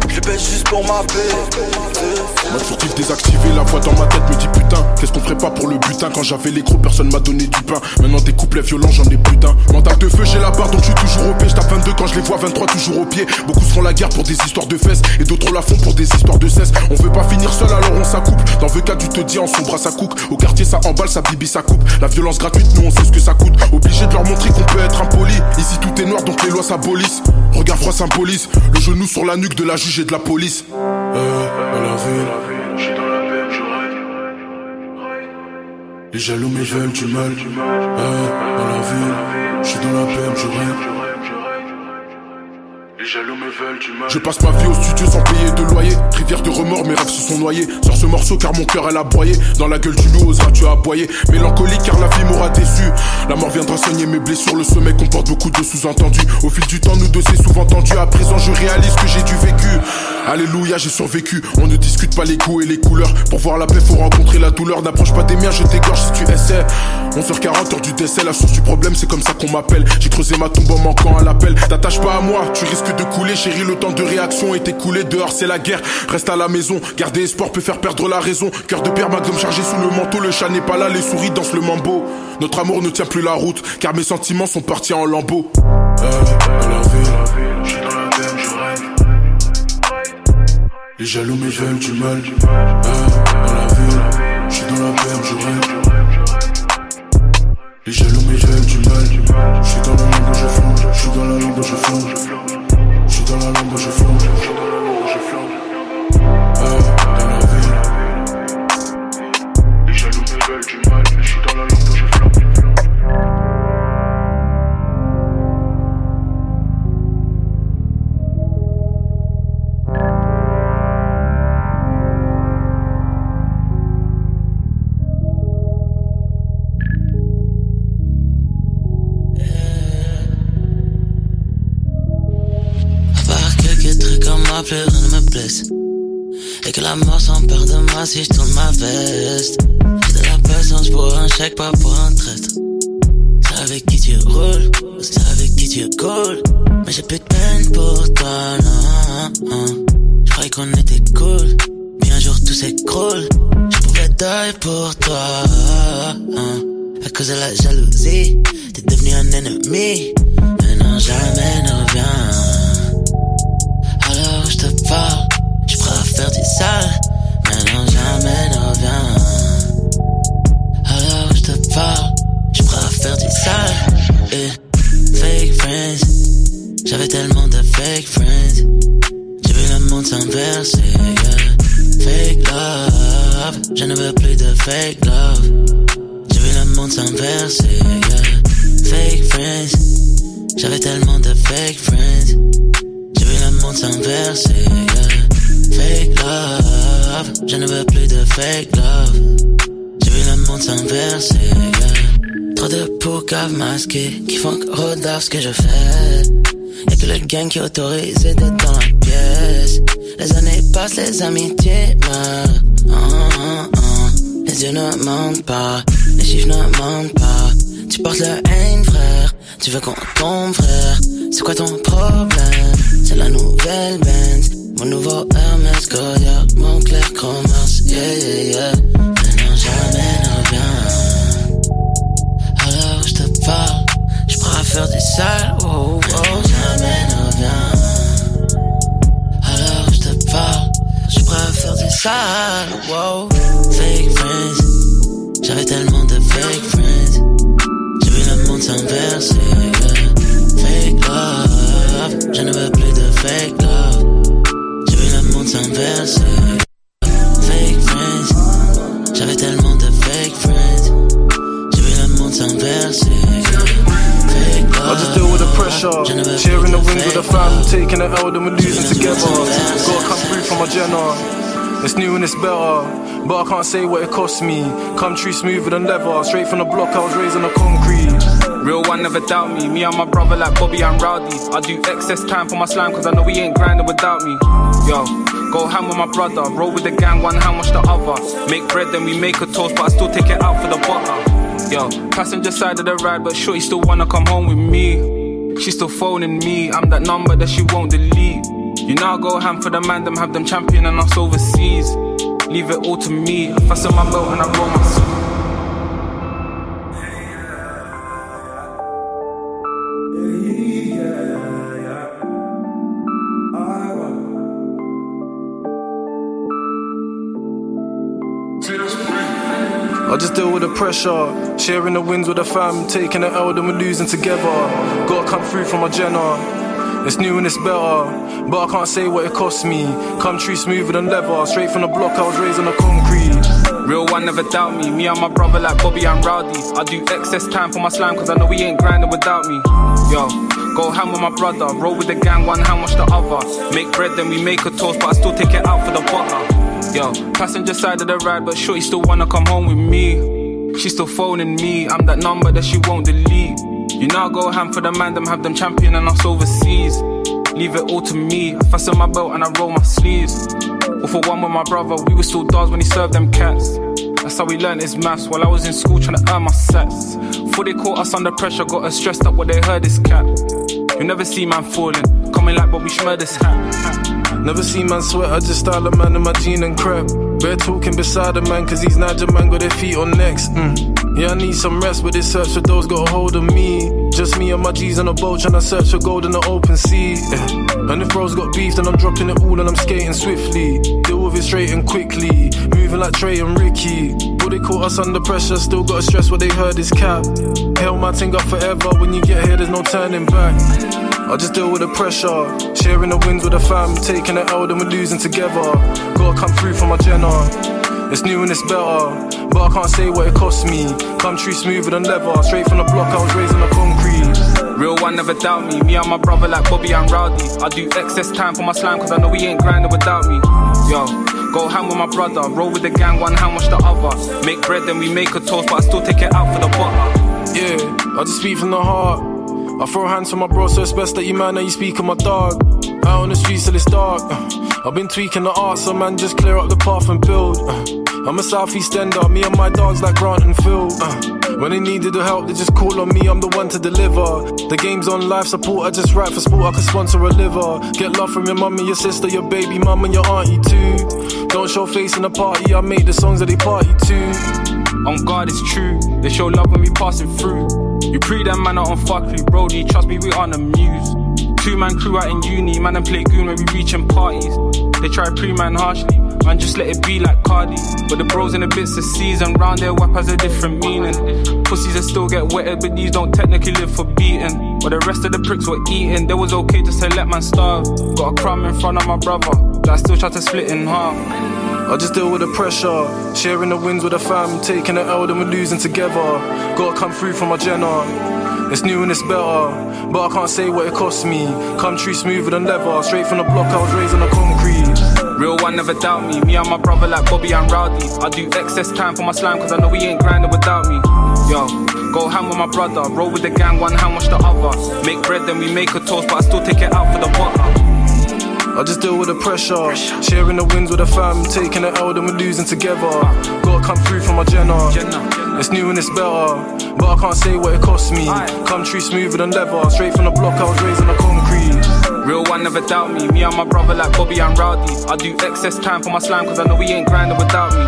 Je pêche juste pour ma paix. Mode furtif désactivé, la voix dans ma tête me dit putain, qu'est-ce qu'on ferait pas pour le butin? Quand j'avais les gros, personne m'a donné du pain. Maintenant des couplets violents, j'en ai plus d'un. Mental de feu, j'ai la barre, donc je suis toujours au pied. Je tape 22 quand je les vois, 23 toujours au pied. Beaucoup se font la guerre pour des histoires de fesses, et d'autres la font pour des histoires de cesse. On veut pas finir seul, alors on s'accoupe. Dans le cas, tu te dis en son bras, ça coupe. Au quartier, ça emballe, ça bibi, ça coupe. La violence gratuite, nous on sait ce que ça coûte. Obligé de leur montrer qu'on peut être impoli. Ici tout est noir, donc les lois s'abolissent. Regard froid symbolise le genou sur la nuque de la juge et de la police. Euh, la ville, Les jaloux me veulent du mal. Euh, dans la ville, j'suis dans la peine, je rêve. Les jaloux me veulent du mal. Je passe ma vie au studio sans payer de loyer. Rivière de remords, mes rêves se sont noyés. Sur ce morceau car mon cœur elle a broyé. Dans la gueule du loup, oseras-tu aboyer? Mélancolique car la vie m'aura déçu. La mort viendra soigner mes blessures. Le sommet comporte beaucoup de sous-entendus. Au fil du temps, nous deux c'est souvent tendu. À présent, je réalise que j'ai du vécu. Alléluia, j'ai survécu. On ne discute pas les goûts et les couleurs. Pour voir la paix, faut rencontrer la douleur. N'approche pas des miens, je t'égorge si tu essaies. 11h40, heure du décès. La source du problème, c'est comme ça qu'on m'appelle. J'ai creusé ma tombe en manquant à l'appel. T'attaches pas à moi, tu risques de couler, chérie. Le temps de réaction est écoulé. Dehors, c'est la guerre. Reste à la maison. Garder espoir peut faire perdre la raison. Cœur de pierre, magnum chargé sous le manteau. Le chat n'est pas là, les souris dansent le mambo. Notre amour ne tient plus la route, car mes sentiments sont partis en lambeaux. Euh, Les jaloux me veulent du mal. Euh, dans la ville, j'suis dans la peine, je rêve. Les jaloux me veulent du mal. J'suis dans la langue, je flanche. J'suis dans la langue, je flanche. J'suis dans la langue, je. J'ai de la patience pour un chèque, pas pour un traître. C'est avec qui tu roules, c'est avec qui tu coules. Mais j'ai plus de peine pour toi, non. non. Je croyais qu'on était cool, puis un jour tout s'écroule. Je pouvais die pour toi. hein. À cause de la jalousie, t'es devenu un ennemi. Mais non, jamais ne reviens. Alors je te parle, je faire du sale. Et fake friends, j'avais tellement de fake friends. J'ai vu le monde s'inverser. yeah. Fake love, je ne veux plus de fake love. J'ai vu le monde s'inverser. yeah. Fake friends, j'avais tellement de fake friends. J'ai vu le monde s'inverser. yeah. Fake love, je ne veux plus de fake love. J'ai vu le monde s'inverser. yeah. Trop de poucaves masqués qui font que ce que je fais. Y'a que le gang qui autorise d'être dans la pièce. Les années passent, les amitiés meurent. Ah, ah, ah. Les yeux ne mentent pas, les chiffres ne mentent pas. Tu portes le haine, frère. Tu veux qu'on tombe, frère. C'est quoi ton problème? C'est la nouvelle Benz. Mon nouveau Hermès Goya, mon clair commerce. Yeah, yeah, yeah. Mais jamais faire du sale. Oh, oh. Jamais ne reviens. Alors je te parle, je pourrais faire du sale. Wow. Fake friends, j'avais tellement de fake friends. J'ai vu le monde s'inverser. Fake love, je ne veux plus de fake love. J'ai vu le monde s'inverser. With the fam, taking the L, then we're losing together. Gotta come through from my Jenna. It's new and it's better, but I can't say what it cost me. Country smoother than leather, straight from the block, I was raised on the concrete. Real one never doubt me. Me and my brother like Bobby and Rowdy. I do excess time for my slime cause I know we ain't grinding without me. Yo, go ham with my brother. Roll with the gang, one hand wash the other. Make bread, then we make a toast, but I still take it out for the butter. Yo, passenger side of the ride, but shorty still wanna come home with me. She still phoning me. I'm that number that she won't delete. You know I go ham for the man, them have them champion and us overseas. Leave it all to me. I fasten my belt and I roll my sleeve. Pressure, sharing the wins with the fam, taking the L, then we're losing together. Gotta come through from my Jenna. It's new and it's better, but I can't say what it cost me. Country smoother than leather, straight from the block, I was raised on the concrete. Real one never doubt me, me and my brother like Bobby and Rowdy. I do excess time for my slime, cause I know we ain't grinding without me. Yo, go ham with my brother, roll with the gang, one hand wash the other. Make bread, then we make a toast, but I still take it out for the butter. Yo, passenger side of the ride, but shorty still wanna come home with me. She still phoning me, I'm that number that she won't delete. You know I go ham for the man, them have them champion and us overseas. Leave it all to me, I fasten my belt and I roll my sleeves. All for one with my brother, we were still dogs when he served them cats. That's how we learned his maths while I was in school trying to earn my sets. Before they caught us under pressure, got us stressed up what they heard is cap. You never see man falling, coming like Bobby Schmurder's hat. Never see man sweat, I just style a man in my jean and crap. Better talking beside a man, cause these Niger man got their feet on necks. Mm. Yeah, I need some rest, but this search for those got a hold of me. Just me and my G's on a boat, trying to search for gold in the open sea. Yeah. And if bros got beef, then I'm dropping it all and I'm skating swiftly. Deal with it straight and quickly, moving like Trey and Ricky. But they caught us under pressure, still got to stress what they heard is cap. Hell my thing up forever, when you get here, there's no turning back. I just deal with the pressure, sharing the wins with the fam, taking the L, then we're losing together. Gotta come through for my Jenna. It's new and it's better, but I can't say what it cost me. Country smoother than leather, straight from the block, I was raised on the concrete. Real one never doubt me, me and my brother like Bobby and Rowdy. I do excess time for my slime, cause I know we ain't grinding without me. Yo, go ham with my brother, roll with the gang, one hand wash the other. Make bread, then we make a toast, but I still take it out for the butter. Yeah, I just speak from the heart. I throw hands for my bro, so it's best that you man, that you speak of my dog. Out on the streets till it's dark. Uh, I've been tweaking the art, so man, just clear up the path and build. Uh, I'm a southeast ender, me and my dogs like Grant and Phil. Uh, when they needed the help, they just call on me, I'm the one to deliver. The game's on life support, I just rap for sport, I can sponsor a liver. Get love from your mummy, your sister, your baby mum, and your auntie too. Don't show face in the party, I make the songs that they party to. On God, it's true, they show love when we passing through. You pre them man out on fuckery, Brody, trust me, we on the muse. Two man crew out in uni, man and play goon when we reaching parties. They try pre man harshly, man just let it be like Cardi. But the bros in the bits of season, round their wap has a different meaning. Pussies that still get wetted, but these don't technically live for beating. But the rest of the pricks were eating, they was okay just to let man starve. Got a crumb in front of my brother, that I still try to split in half. I just deal with the pressure, sharing the wins with the fam, taking the L, then we're losing together. Gotta come through from my Jenna. It's new and it's better, but I can't say what it cost me. Country smoother than leather, straight from the block, I was raised on the concrete. Real one never doubt me, me and my brother like Bobby and Rowdy. I do excess time for my slime, cause I know we ain't grinding without me. Yo, go ham with my brother, roll with the gang, one hand wash the other. Make bread, then we make a toast, but I still take it out for the butter. I just deal with the pressure. Sharing the wins with the fam, taking the L, then we're losing together. Gotta come through from my Jenna. It's new and it's better, but I can't say what it cost me. Country smoother than leather, straight from the block, I was raised on the concrete. Real one never doubt me, me and my brother like Bobby and Rowdy. I do excess time for my slime, cause I know we ain't grinding without me.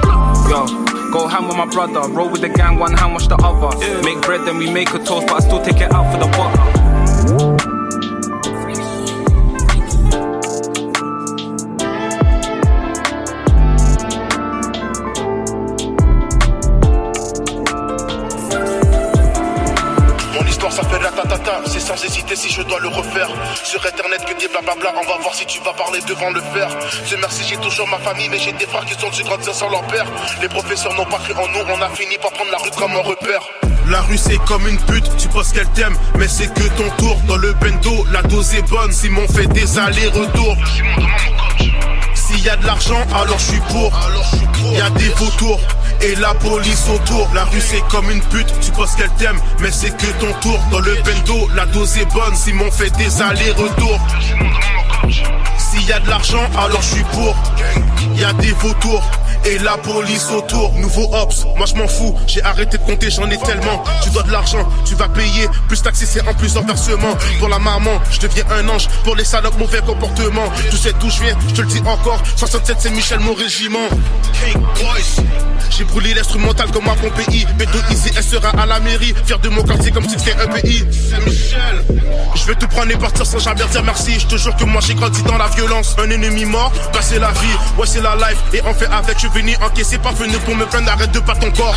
Yo, go ham with my brother, roll with the gang, one hand wash the other. Make bread, then we make a toast, but I still take it out for the butter. Sans hésiter si je dois le refaire. Sur internet que des blablabla, on va voir si tu vas parler devant le fer. Ce merci j'ai toujours ma famille, mais j'ai des frères qui sont du grand sans leur père. Les professeurs n'ont pas cru en nous, on a fini par prendre la rue comme un repère. La rue c'est comme une pute, tu penses qu'elle t'aime, mais c'est que ton tour. Dans le bendo, la dose est bonne, Simon fait des allers-retours. S'il y a de l'argent, alors je suis pour. Y a des vautours, et la police autour. La rue c'est comme une pute, tu penses qu'elle t'aime, mais c'est que ton tour. Dans le bendo, la dose est bonne, Simon fait des allers-retours. S'il y a de l'argent, alors je suis pour. Y a des vautours et la police autour. Nouveau Ops, moi je m'en fous, j'ai arrêté de compter, j'en ai tellement. Tu dois de l'argent, tu vas payer, plus taxi c'est en plusieurs versements. Pour la maman, je deviens un ange, pour les salopes, mauvais comportement. Tu sais d'où je viens, je te le dis encore, 67 c'est Michel, mon régiment. J'ai brûlé l'instrumental comme à Pompéi. Bédo Easy, elle sera à la mairie. Fier de mon quartier comme si c'était un pays. C'est Michel. Je vais te prendre et partir sans jamais dire merci. Je te jure que moi j'ai grandi dans la violence. Un ennemi mort, bah c'est la vie. Ouais, c'est la life. Et on fait avec, je venu encaisser, pas venu pour me plaindre. Arrête de pas ton corps.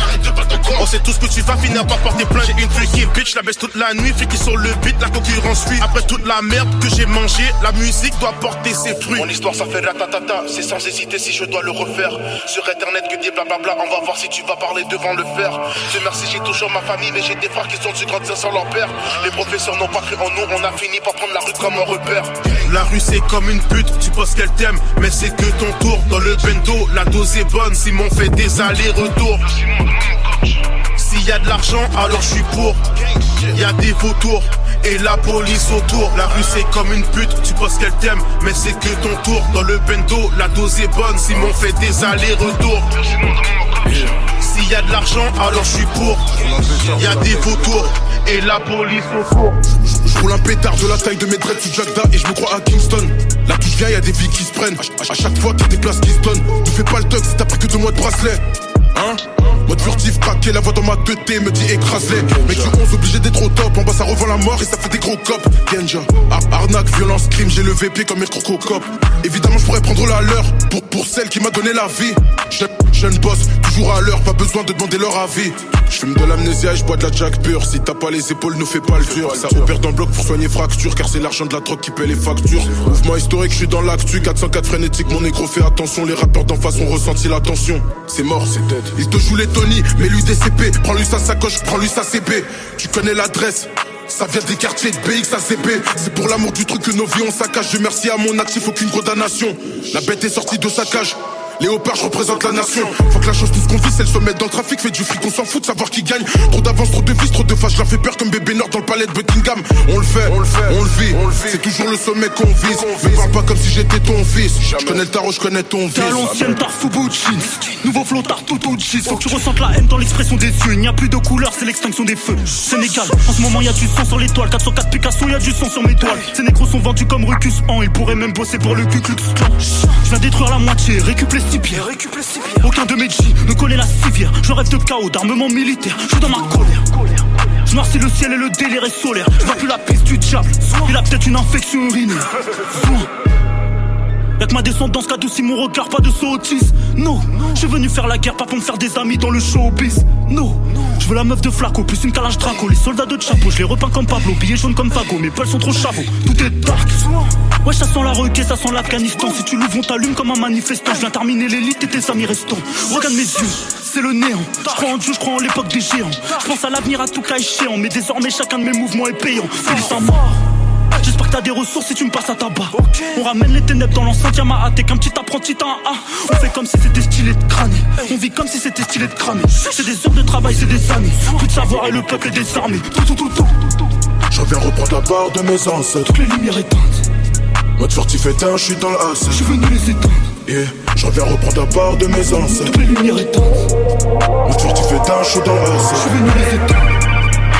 On sait tous que tu vas finir par porter plainte. J'ai une freaky bitch, la baisse toute la nuit. Fliquée sur le beat, la concurrence suit. Après toute la merde que j'ai mangé, la musique doit porter ses fruits. Mon histoire, ça fait ratatata. C'est sans hésiter si je dois le refaire. Sur internet, que des blablabla. On va voir si tu vas parler devant le fer. Dieu merci, j'ai toujours ma famille, mais j'ai des frères qui sont du grandir sans leur père. Les professeurs n'ont pas cru en nous, on a fini par prendre la rue comme un repère. La rue c'est comme une pute, tu penses qu'elle t'aime, mais c'est que ton tour. Dans le bendo, la dose est bonne, Simon fait des allers-retours. S'il y a de l'argent, alors je suis pour. Y a des vautours et la police autour. La rue c'est comme une pute, tu penses qu'elle t'aime, mais c'est que ton tour. Dans le bendo, la dose est bonne, Simon fait des allers-retours. S'il y a de l'argent, alors je suis pour. Y a des vautours et la police autour. Je roule un pétard de la taille de mes dreads sous Jagda et je me crois à Kingston. Là tout vient, y a des vies qui se prennent. À, chaque fois a des places qui se donnent. Tu fais pas le si t'as pris que deux mois de bracelet. Hein? Mode furtif, craqué, la voix dans ma tête me dit écrase-les. Mec du 11 obligé d'être au top, en bas ça revend la mort et ça fait des gros cops. Genja, ar- arnaque, violence, crime, j'ai le VP comme mes crococop. Évidemment je pourrais prendre la leur pour, pour celle qui m'a donné la vie. Je- Jeune boss, toujours à l'heure, pas besoin de demander leur avis. Je fume de l'amnésia et je bois de la jack pure. Si t'as pas les épaules, ne fais pas le dur. Ça opère dans le bloc pour soigner fracture, car c'est l'argent de la drogue qui paie les factures. Mouvement historique, je suis dans l'actu. 404 frénétique, mon négro fait attention. Les rappeurs d'en face ont ressenti la tension. C'est mort, c'est dead. Il te joue les Tony, des CP. Prends-lui sa sacoche, prends-lui sa CP. Tu connais l'adresse. Ça vient des quartiers de BX à. C'est pour l'amour du truc que nos vies on saccage. Je merci à mon actif, aucune condamnation. La bête est sortie de sa cage. Léopard, je représente la nation. Faut que la chance, tout ce qu'on vit, c'est le sommet dans le trafic. Fait du fric, on s'en fout de savoir qui gagne. Trop d'avance, trop de vis, trop de face. Je la fais peur comme bébé Nord dans le palais de Buckingham. On le fait, on le fait, on le vit. C'est toujours le sommet qu'on vise. Me parle pas comme si j'étais ton fils. Je connais le tarot, je connais ton vice. T'es à l'ancienne Nouveau flot Tartoutouchi Faut que tu ressentes la haine dans l'expression des yeux Il n'y a plus de couleur, c'est l'extinction des feux Sénégal, en ce moment y a du sang sur l'étoile 4 sur 4 Picasso, y a du sang sur mes toiles Ces négros sont vendus comme Rucus en Ils pourraient même bosser pour le Ku Klux Klan Je viens détruire la moitié, récup les Aucun de mes G ne connaît la civière. Je rêve de chaos, d'armement militaire. Je suis dans ma colère. Je noircis le ciel et le délire est solaire. Je vois plus la piste du diable. Il a peut-être une infection urinaire. Soin. Y'a que ma descendance qui adoucit mon regard, pas de sottise. Non, je suis venu faire la guerre, pas pour me faire des amis dans le showbiz. Non, je veux la meuf de Flaco, plus une calage Draco. Les soldats de Chapeau, je les repeins comme Pablo, billets jaunes comme Fago. Mes pelles sont trop chavots, tout est dark. Ouais, ça sent la requête, ça sent l'Afghanistan. Si tu l'ouvres, on t'allume comme un manifestant. Je viens terminer l'élite et tes amis restants. Regarde mes yeux, c'est le néant. Je crois en Dieu, je crois en l'époque des géants. Je à l'avenir à tout cas échéant. Mais désormais, chacun de mes mouvements est payant. À mort. J'espère que t'as des ressources si tu me passes à tabac. On ramène les ténèbres dans l'enceinte, y'a ma. Qu'un petit apprenti, t'as un A. On fait comme si c'était stylé de crâner. On vit comme si c'était stylé de cramer. C'est des heures de travail, c'est des années. Plus de savoir et le peuple est désarmé. Tout, tout, tout, tout. Je viens reprendre la part de mes ancêtres. Toutes les lumières éteintes. Mode furtif éteint, je suis dans le. Je suis venu les éteindre. Yeah, je viens reprendre la part de mes ancêtres. Toutes les lumières éteintes. Mode furtif éteint, je suis dans le. Je suis venu les éteindre.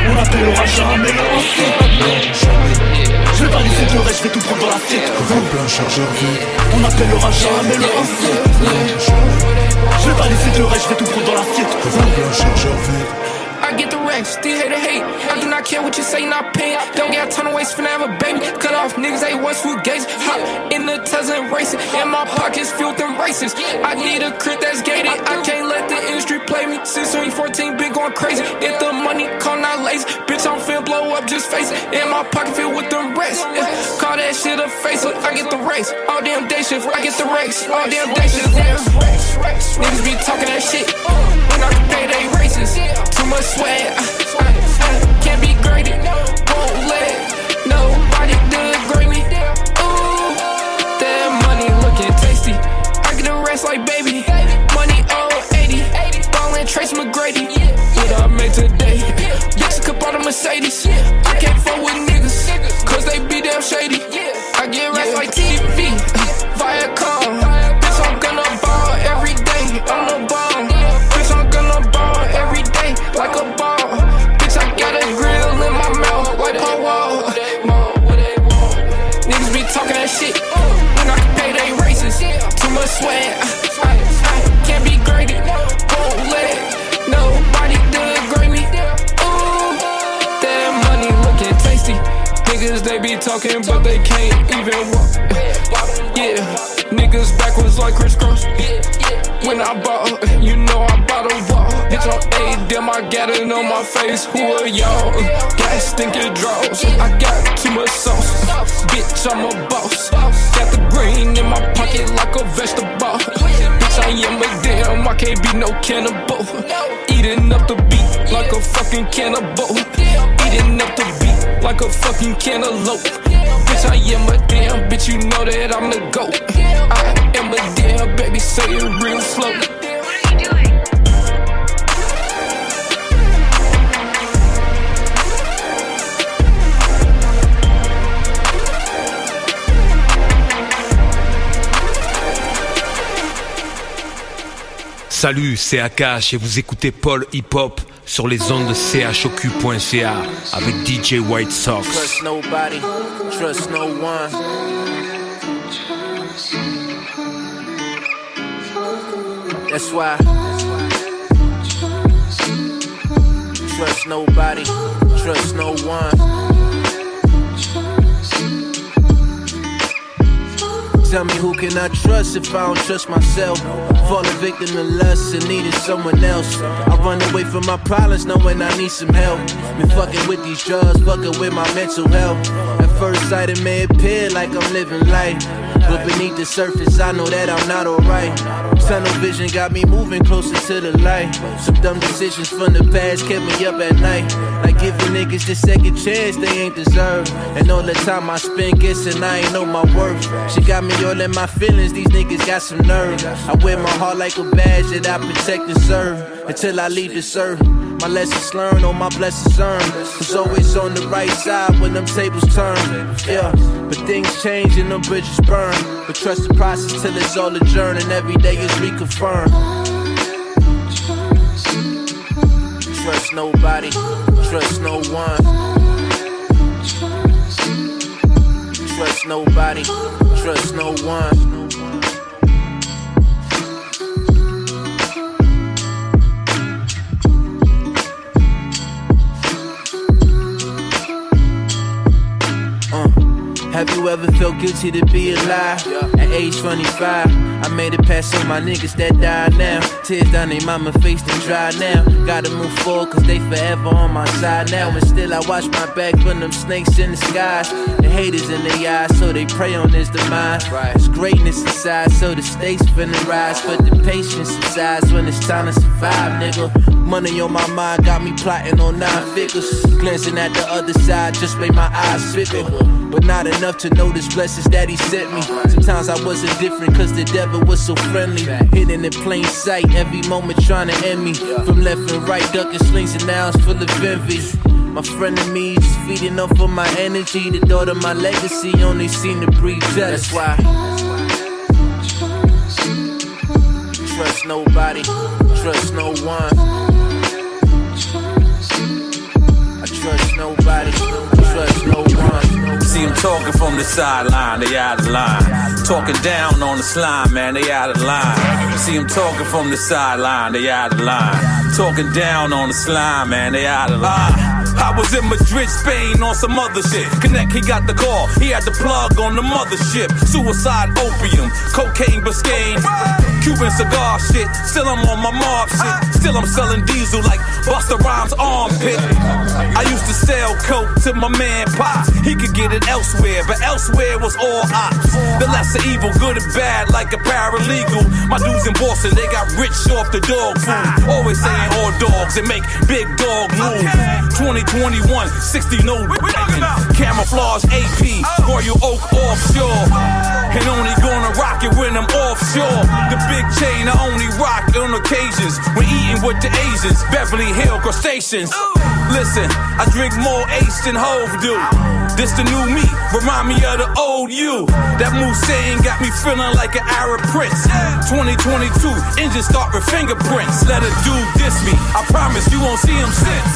On appellera jamais le ancien. Je vais pas laisser de reste, je vais tout prendre dans l'assiette. plein chargeur vide. On appellera jamais le. Je vais pas laisser de reste, je vais tout prendre dans l'assiette. plein chargeur vide. I get the racks, still hate the hate. I do not care what you say, not pay. Don't get a ton of waste for a baby. Cut off niggas, they what's food gates. Hop in the Tesla and race it. And my pockets filled them races. I need a crit that's gated. I can't let the industry play me. Since 2014, been going crazy. If the money come not lazy, bitch, I'm finna blow up, just face it. And my pocket filled with them racks. Call that shit a facelift. I get the race. All damn day shift, I get the race. All damn day shift. Niggas be talking that shit know they they racist. Too much sweat. Can't be graded. Won't let nobody degrade me. Ooh, that money looking tasty. I get the rest like baby. Money on 80. Ballin' Trace McGrady. What I made today. Bitch, a out a Mercedes. I can't fuck with niggas. Cause they be damn shady. I get rest like TV. sweat. I can't be greedy. Won't let nobody degrade me. Ooh, that money lookin' tasty. Niggas, they be talking, but they can't even walk. Yeah, niggas backwards like crisscross. When I bought, you know I bought a wall. Bitch, I'm A, damn, I got it on my face. Who are y'all? Got stinking draws. I got too much sauce. Bitch, I'm a boss. Got the green. Can't be no cannibal. Eating up the beat like a fucking cannibal. Eating up the beat like a fucking cantaloupe. Bitch, I am a damn, bitch, you know that I'm the GOAT. I am a damn, baby, say it real slow. Salut, c'est Akash et vous écoutez Paul Hip Hop sur les ondes de chocu.ca avec DJ White Sox. Trust nobody, trust no one. That's why. Trust nobody, trust no one. Tell me who can I trust if I don't trust myself? Fall a victim to lust and needing someone else. I run away from my problems knowing I need some help. Been fucking with these drugs, fucking with my mental health. At first sight, it may appear like I'm living life. But beneath the surface, I know that I'm not alright. Tunnel vision got me moving closer to the light. Some dumb decisions from the past kept me up at night. Like giving niggas the second chance they ain't deserve. And all the time I spend guessing I ain't know my worth. She got me all in my feelings, these niggas got some nerve. I wear my heart like a badge that I protect and serve. Until I leave this earth. My lessons learned on my blessings earned. Was always on the right side when them tables turn. Yeah, but things change and them bridges burn. But trust the process till it's all adjourned and every day is reconfirmed. Trust nobody, trust no one. Trust nobody, trust no one. Have you ever felt guilty to be alive? At age 25, I made it past all my niggas that died now. Tears down they mama face to dry now. Gotta move forward cause they forever on my side now. And still I watch my back from them snakes in the skies. The haters in their eyes, so they pray on his demise. There's greatness inside, so the stakes finna rise. But the patience subsides when it's time to survive, nigga. Money on my mind got me plotting on nine figures. Glancing at the other side just made my eyes fickle. But not enough to notice blessings that he sent me. Sometimes I wasn't different cause the devil was so friendly. Hidden in plain sight, every moment trying to end me. From left and right, ducking slings and now it's full of envy. My friend and me just feeding off of my energy. The daughter, my legacy, only seem to breathe jealous. That's why. Trust nobody, trust no one. I trust nobody, trust no one. See them talking from the sideline, they out of line. Talking down on the slime, man, they out of line. See them talking from the sideline, they out of line. Talking down on the slime, man, they out of line. I was in Madrid, Spain on some other shit. Connect, he got the call. He had the plug on the mothership. Suicide, opium, cocaine, Biscayne. Cuban cigar shit. Still I'm on my mob shit. Still I'm selling diesel like Busta Rhymes armpit. I used to sell coke to my man Pop. He could get it elsewhere, but elsewhere was all ops. The lesser evil, good and bad, like a paralegal. My dudes in Boston, they got rich off the dog food. Always saying all dogs and make big dog moves. 2021, 60 no. Camouflage AP, Royal Oak offshore. And only gonna rock it when I'm offshore. The big chain I only rock on occasions when eating with the Asians. Beverly Hill crustaceans. Listen, I drink more Ace than Hove do. This the new me, remind me of the old you. That Musain got me feeling like an Arab prince. 2022, engine start with fingerprints. Let a dude diss me, I promise you won't see him since.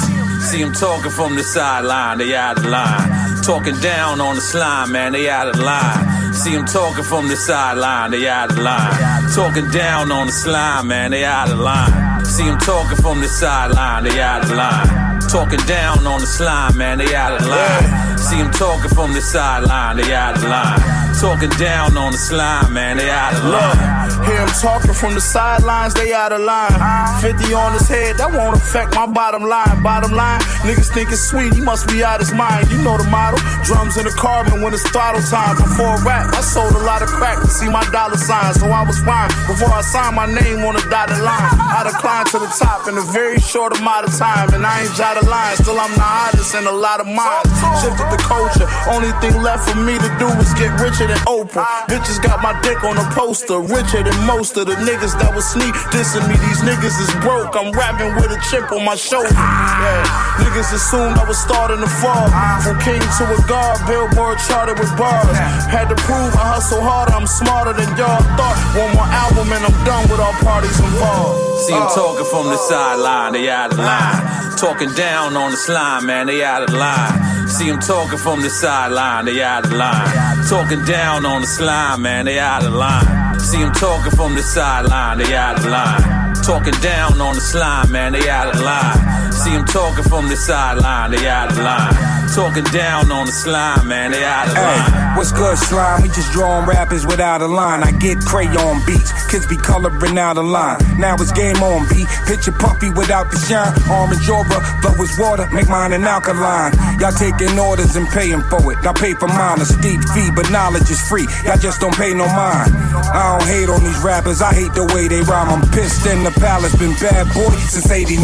See him talking from the sideline, they out of line. Talking down on the slime, man, they out of line. See him talking from the sideline, they out of line. Talking down on the slime, man, they out of line. See him talking from the sideline, they out of line. Talking down on the slime, man, they out of line. See them talking from the sideline, they out of line. Talking down on the slime, man, they out of line. Hear him talking from the sidelines, they out of line. 50 on his head, that won't affect my bottom line. Bottom line, niggas think it's sweet, he must be out his mind. You know the model, drums in the carbon when it's throttle time. Before rap, I sold a lot of crack to see my dollar sign, so I was fine. Before I signed my name on the dotted line, I declined to the top in a very short amount of time, and I ain't jotted line. Still, I'm the hottest in a lot of minds. Shifted the culture, only thing left for me to do is get richer than Oprah. Bitches got my dick on a poster, richer than most of the niggas that was sneak dissing me. These niggas is broke. I'm rapping with a chip on my shoulder. Yeah. Niggas assumed I was starting to fall. From king to a god, billboard charted with bars. Had to prove I hustle harder, I'm smarter than y'all thought. One more album and I'm done with all parties involved. See them uh. talking from the sideline, they out of line. Talking down on the slime, man, they out of line. See them talking from the sideline, they out of line. Talking down on the slime, man, they out of line. See them talking from the sideline, they out of line. Talking down on the slime, man, they out of line. See them talking from the sideline, they out of line. Talking down on the slime, man, they out of line. Hey, what's good, slime? We just drawing rappers without a line. I get crayon beats, kids be coloring out a line. Now it's game on beat. Picture puppy without the shine. Orange aura, flow is water, make mine an alkaline. Y'all taking orders and paying for it. I pay for mine, a steep fee, but knowledge is free. Y'all just don't pay no mind. I don't hate on these rappers, I hate the way they rhyme. I'm pissed in the palace, been bad boy since 89.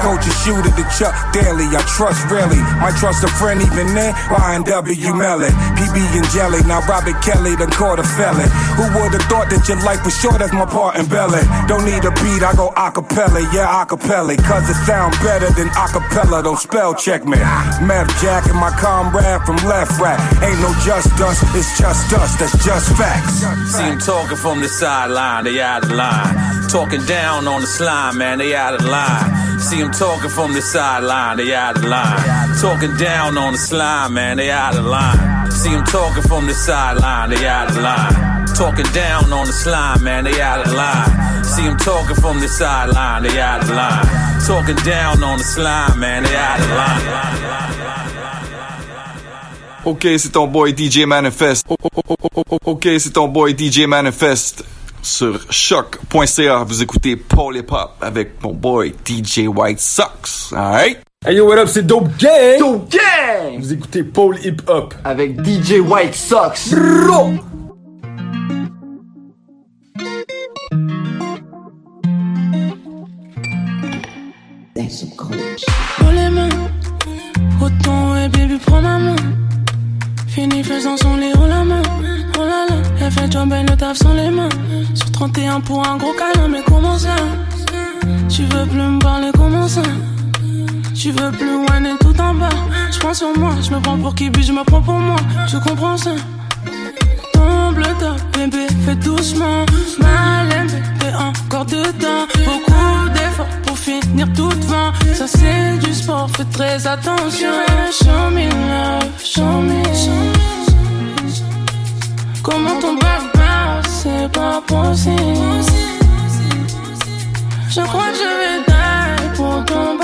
Coach a shooter to Chuck Daly, I trust really. Might trust a friend even then, YNW Melon. PB and Jelly, now Robert Kelly done caught a felon. Who would've thought that your life was short as my part in Belly? Don't need a beat, I go acapella, yeah, acapella. Cause it sound better than acapella, don't spell check me. Meth Jack and my comrade from Left Rat. Ain't no just us, it's just us, that's just facts. See them talking from the sideline, they out of line. Talking down on the slime, man, they out of line. See them talking from the sideline, they out of line. Talking down on the slime, man, they out of line. See them talking from the sideline, they out of line. Talking down on the slime, man, they out of line. See them talking from the sideline, they out of line. Talking down on the slime, man, they out of line. Ok, c'est ton boy DJ Manifest. Ok, c'est ton boy DJ Manifest. Sur choc.ca, vous écoutez Paul Hip Hop avec mon boy DJ White Sox. Alright? Hey yo, what up, c'est Dope Gang! Dope Gang! Vous écoutez Paul Hip Hop avec DJ White Sox. Bro! Sur moi, je me prends pour qui, puis je me prends pour moi. Tu comprends ça? Tombe le bébé, fais doucement. Mal bébé, encore dedans. Beaucoup d'efforts pour finir tout devant. Ça c'est du sport, fais très attention. Show me love. Comment ton bounce, c'est pas possible. Je crois que je vais die pour ton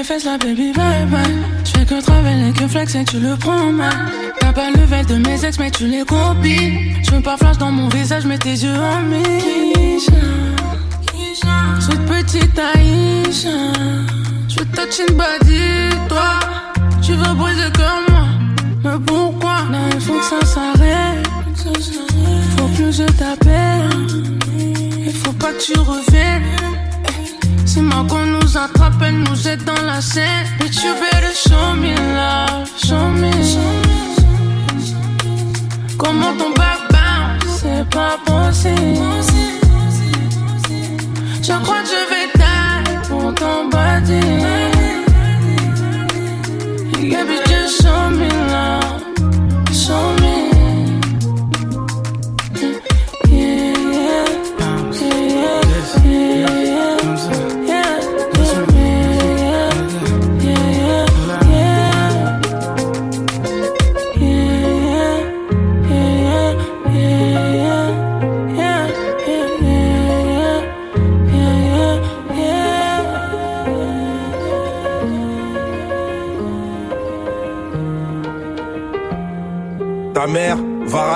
tes fesses, la baby, bye bye. J'fais que travailler, que flex et tu le prends mal. T'as pas le vel de mes ex, mais tu les copies. J'veux pas flash dans mon visage, mais tes yeux en Misha. Cette petite Aïcha. J'veux touch une body, toi. Tu veux briser comme moi. Mais pourquoi? Là, il faut que ça s'arrête. Faut plus je t'appelle. Il faut pas que tu reviennes. C'est ma nous attrape, elle nous jette dans la scène. But you better show me love, show me. Comment ton back bounce, c'est pas possible. Je crois que je vais die pour ton body. Yeah, just show me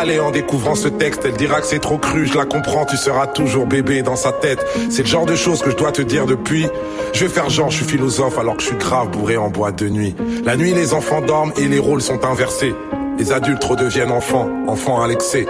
râler en découvrant ce texte. Elle dira que c'est trop cru, je la comprends, tu seras toujours bébé dans sa tête. C'est le genre de choses que je dois te dire depuis. Je vais faire genre, je suis philosophe alors que je suis grave bourré en boîte de nuit. La nuit, les enfants dorment et les rôles sont inversés. Les adultes redeviennent enfants, enfants à l'excès.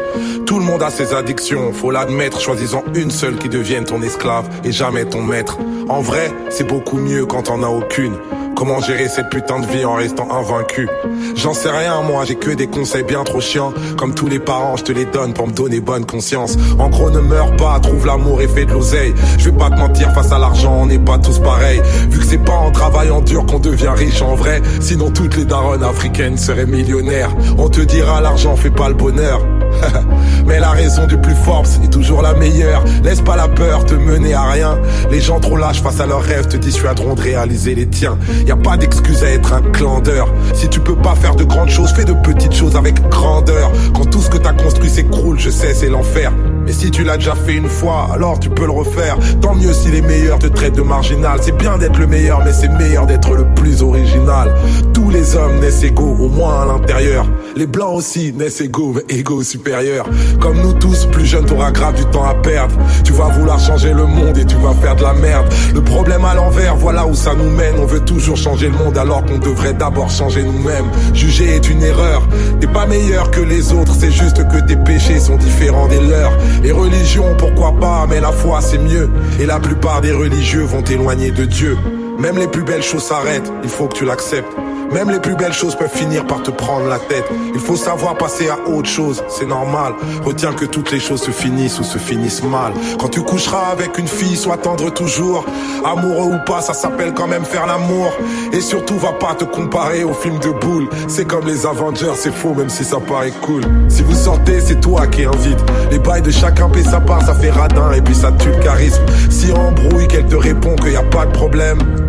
Tout le monde a ses addictions, faut l'admettre, choisissant une seule qui devienne ton esclave et jamais ton maître. En vrai, c'est beaucoup mieux quand on a aucune. Comment gérer cette putain de vie en restant invaincu? J'en sais rien moi, j'ai que des conseils bien trop chiants. Comme tous les parents, je te les donne pour me donner bonne conscience. En gros ne meurs pas, trouve l'amour et fais de l'oseille. Je vais pas te mentir, face à l'argent on n'est pas tous pareils. Vu que c'est pas en travaillant dur qu'on devient riche en vrai. Sinon toutes les daronnes africaines seraient millionnaires. On te dira l'argent fait pas le bonheur. Mais la raison du plus fort, c'est toujours la meilleure. Laisse pas la peur te mener à rien. Les gens trop lâches face à leurs rêves te dissuaderont de réaliser les tiens. Y a pas d'excuse à être un clandeur. Si tu peux pas faire de grandes choses, fais de petites choses avec grandeur. Quand tout ce que t'as construit s'écroule, je sais, c'est l'enfer. Mais si tu l'as déjà fait une fois, alors tu peux le refaire. Tant mieux si les meilleurs te traitent de marginal. C'est bien d'être le meilleur, mais c'est meilleur d'être le plus original. Tous les hommes naissent égaux, au moins à l'intérieur. Les blancs aussi naissent égaux, mais égaux supérieurs. Comme nous tous, plus jeune, t'auras grave du temps à perdre. Tu vas vouloir changer le monde et tu vas faire de la merde. Le problème à l'envers, voilà où ça nous mène. On veut toujours changer le monde alors qu'on devrait d'abord changer nous-mêmes. Juger est une erreur. T'es pas meilleur que les autres, c'est juste que tes péchés sont différents des leurs. Les religions, pourquoi pas, mais la foi c'est mieux. Et la plupart des religieux vont t'éloigner de Dieu. Même les plus belles choses s'arrêtent, il faut que tu l'acceptes. Même les plus belles choses peuvent finir par te prendre la tête. Il faut savoir passer à autre chose, c'est normal. Retiens que toutes les choses se finissent ou se finissent mal. Quand tu coucheras avec une fille, sois tendre toujours. Amoureux ou pas, ça s'appelle quand même faire l'amour. Et surtout, va pas te comparer au film de boule. C'est comme les Avengers, c'est faux même si ça paraît cool. Si vous sortez, c'est toi qui invite. Les bails de chacun paie sa part, ça fait radin et puis ça tue le charisme. Si embrouille, qu'elle te répond qu'il y a pas de problème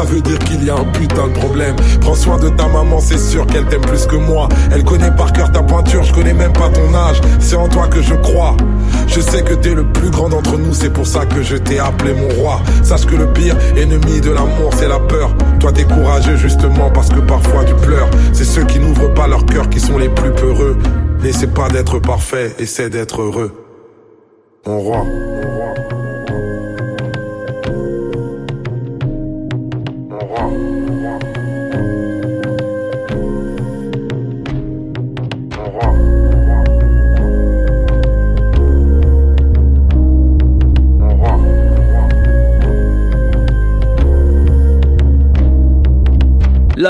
ça veut dire qu'il y a un putain de problème. Prends soin de ta maman, c'est sûr qu'elle t'aime plus que moi. Elle connaît par cœur ta pointure, je connais même pas ton âge. C'est en toi que je crois. Je sais que t'es le plus grand d'entre nous, c'est pour ça que je t'ai appelé mon roi. Sache que le pire ennemi de l'amour, c'est la peur. Toi, t'es courageux justement parce que parfois tu pleures. C'est ceux qui n'ouvrent pas leur cœur qui sont les plus peureux. N'essaie pas d'être parfait, essaie d'être heureux. Mon roi.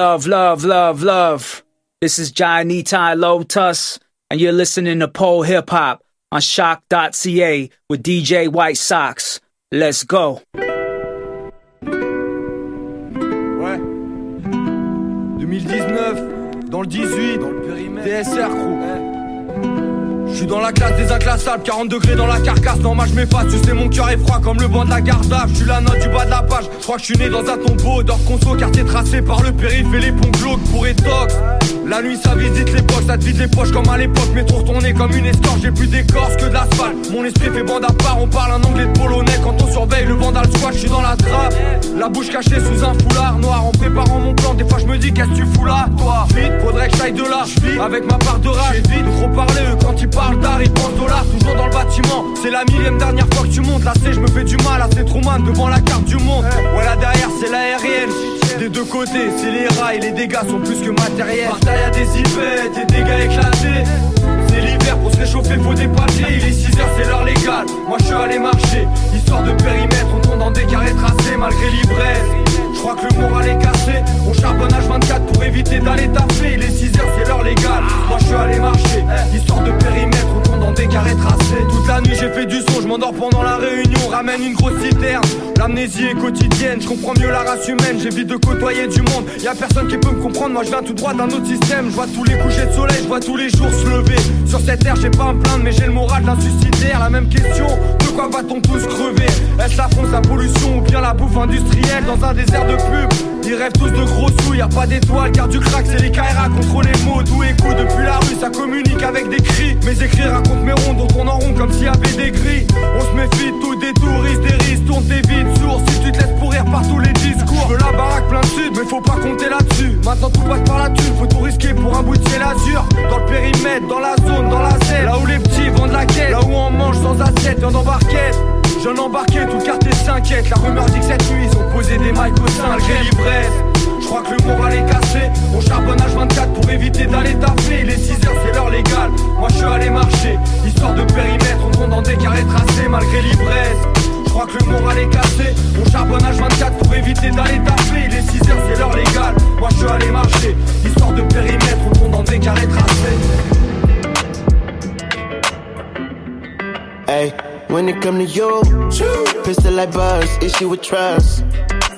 Love, love, love, love. This is Johnny Ty Lotus, and you're listening to Pole Hip Hop on shock.ca with DJ White Sox. Let's go. Ouais. 2019, dans le 18, dans le périmètre. TSR, crew. Je suis dans la classe des inclassables, 40 degrés dans la carcasse. Normal, je m'efface, tu sais, mon cœur est froid comme le banc de la garde Je suis la note du bas de la page. Je crois que je suis né dans un tombeau d'or conso, quartier tracé par le périph' et les ponts glauques pour étox. La nuit, ça visite l'époque, ça te vide les poches comme à l'époque. Métro retourné comme une escorte, j'ai plus d'écorce que de l'asphalte. Mon esprit fait bande à part, on parle un anglais de polonais. Quand on surveille le vandal squat, je suis dans la trappe. La bouche cachée sous un foulard noir en préparant mon plan. Des fois, je me dis, qu'est-ce que tu fous là, toi? Vite, faudrait que j'aille de là. Avec ma part de rage. Vite, trop parler, quand ils parlent Toujours dans le bâtiment, c'est la millième dernière fois que tu montes. Là, c'est, je me fais du mal, à c'est trop man devant la carte du monde. Voilà, derrière, c'est l'aérienne. Des deux côtés, c'est les rails, les dégâts sont plus que matériels. Bataille à des hypettes, des dégâts éclatés. Pour se réchauffer, faut des papiers. Il est 6h, c'est l'heure légale. Moi je suis allé marcher, histoire de périmètre. On tourne dans des carrés tracés malgré l'ivresse. Je crois que le moral est cassé. On charbonne H24 pour éviter d'aller taffer. Il est 6h, c'est l'heure légale. Moi je suis allé marcher, histoire de périmètre. Dans des carrés tracés. Toute la nuit j'ai fait du son, je m'endors pendant la réunion. Ramène une grosse citerne. L'amnésie est quotidienne, je comprends mieux la race humaine. J'évite de côtoyer du monde. Y a personne qui peut me comprendre, moi je viens tout droit d'un autre système. Je vois tous les couchers de soleil, je vois tous les jours se lever. Sur cette terre, j'ai pas à me plaindre, mais j'ai le moral d'un suicidaire. La même question, de quoi va-t-on tous crever? Est-ce la France, la pollution ou bien la bouffe industrielle? Dans un désert de pub ils rêvent tous de gros sous, y a pas d'étoiles, car du crack c'est les KRA contre les mots, tout écho depuis la rue, ça communique avec des cris. Mes écrits racontent mes ronds, donc on en rond comme s'il y avait des grilles. On se méfie tout des touristes, des risques, tourne tes vides sourds, si tu te laisses pourrir par tous les discours. Je la baraque plein de sud, mais faut pas compter là-dessus. Maintenant tout passe par la tue, faut tout risquer pour un bout de ciel azur. Dans le périmètre, dans la zone, dans la selle, là où les petits vendent la quête, là où on mange sans assiette, en embarquette. Jeune embarqué, tout le quartier s'inquiète. La rumeur dit que cette nuit ils ont posé des mailles au sein l'ivresse. Je crois que le moral est cassé. On charbonne H24 pour éviter d'aller taffer. Les 6 heures, c'est l'heure légale. Moi, je suis allé marcher. Histoire de périmètre, on compte dans des carrés tracés malgré l'ivresse. Je crois que le moral est cassé. On charbonne H24 pour éviter d'aller taffer. Les 6 heures, c'est l'heure légale. Moi, je suis allé marcher. Histoire de périmètre, on compte dans des carrés tracés. Hey, when it come to you, pistol like buzz, issue with trust.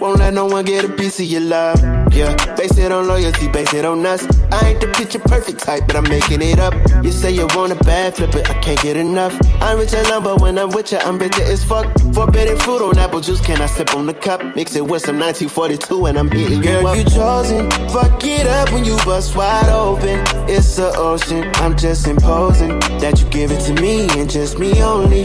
Won't let no one get a piece of your love. Yeah, base it on loyalty, base it on us. I ain't the picture perfect type, but I'm making it up. You say you want a bad, flip it, I can't get enough. I'm rich and but when I'm with you, I'm bitter as fuck. Forbidden fruit on apple juice, can I sip on the cup? Mix it with some 1942 and I'm hitting Girl, you up. you chosen, fuck it up when you bust wide open. It's the ocean, I'm just imposing that you give it to me and just me only.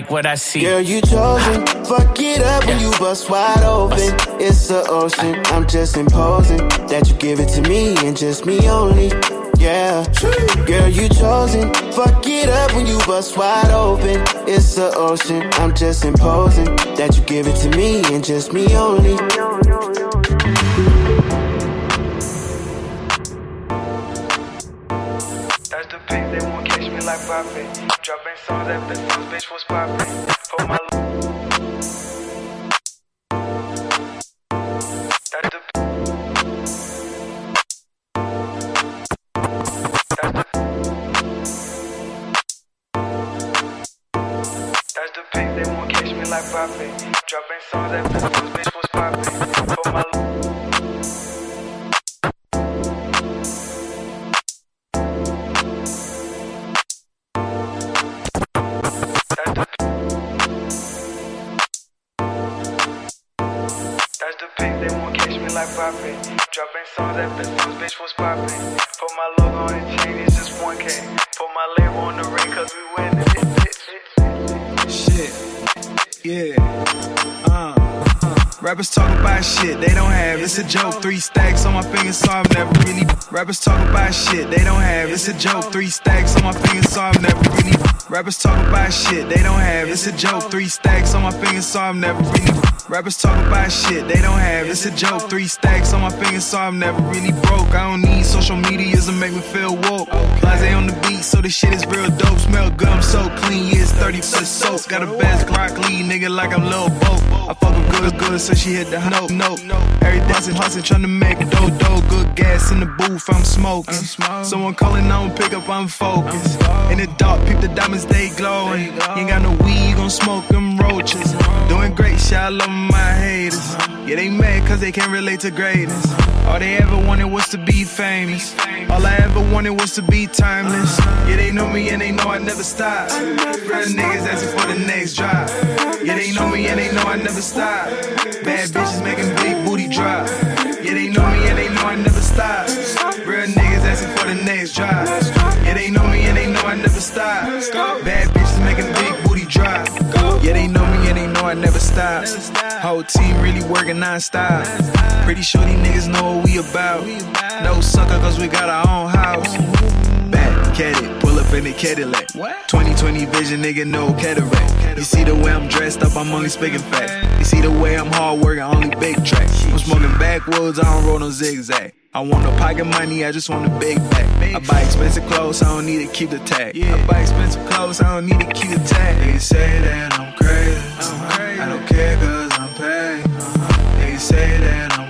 what I see. Girl, you chosen. Fuck it up when you bust wide open. It's the ocean. I'm just imposing that you give it to me and just me only. Yeah, girl, you chosen. Fuck it up when you bust wide open. It's the ocean. I'm just imposing that you give it to me and just me only. That's the pick, they won't catch me like Poppy. Dropping songs after songs, bitch was popping. For my That's the That's the pick, they won't catch me like Poppy. Dropping songs after songs, bitch was popping. For my Shit. Yeah. Uh. Rappers talk about shit they don't have. It's a joke. Three stacks on my fingers, so I'm never really. Rappers talk about shit they don't have. It's a joke. Three stacks on my fingers, so I'm never really. Rappers talk about shit they don't have. It's a joke. Three stacks on my fingers, so I'm never really. Rappers talk about shit they don't have. It's a joke. Three stacks on my fingers, so I'm never really broke. I don't need social media to make me feel woke. Blase on the beat, so this shit is real dope. Smell good, I'm so clean. Yeah, it's 30 plus soap. Got a best lead, nigga, like I'm Lil Bo. I fuck good, good, so she hit the note, note. Every dancing, hustling, trying to make dough, dough. Good gas in the booth, I'm smoking. Someone calling on pick up, I'm focused. In the dark, peep the diamonds, they glowing. Ain't got no weed, gon' smoke them roaches. Doing great, shit, I love my haters. Yeah, they mad cause they can't relate to greatness. All they ever wanted was to be famous. All I ever wanted was to be timeless. Yeah, they know me and they know I never stop. Real niggas asking for the next drop. Yeah, they know me and they know I never stop. Bad bitches making big booty drop. Yeah, they know me and they know I never stop. Real niggas asking for the next drop. Yeah, they know me and they know I never stop. Bad bitches making big booty drop. Yeah, they know me and they know I never stop. Whole team really working non-stop. Pretty sure these niggas know what we about. No sucker, cause we got our own house. Back, it, in the Cadillac. 2020 vision, nigga, no cataract. You see the way I'm dressed up, I'm only speaking facts. You see the way I'm hard working, only big tracks. I'm smoking backwoods, I don't roll no zigzag. I want no pocket money, I just want a big bag. I buy expensive clothes, I don't need to keep the tag. I buy expensive clothes, I don't need to keep the tag. They say that I'm crazy, I don't care cause I'm paid. They say that I'm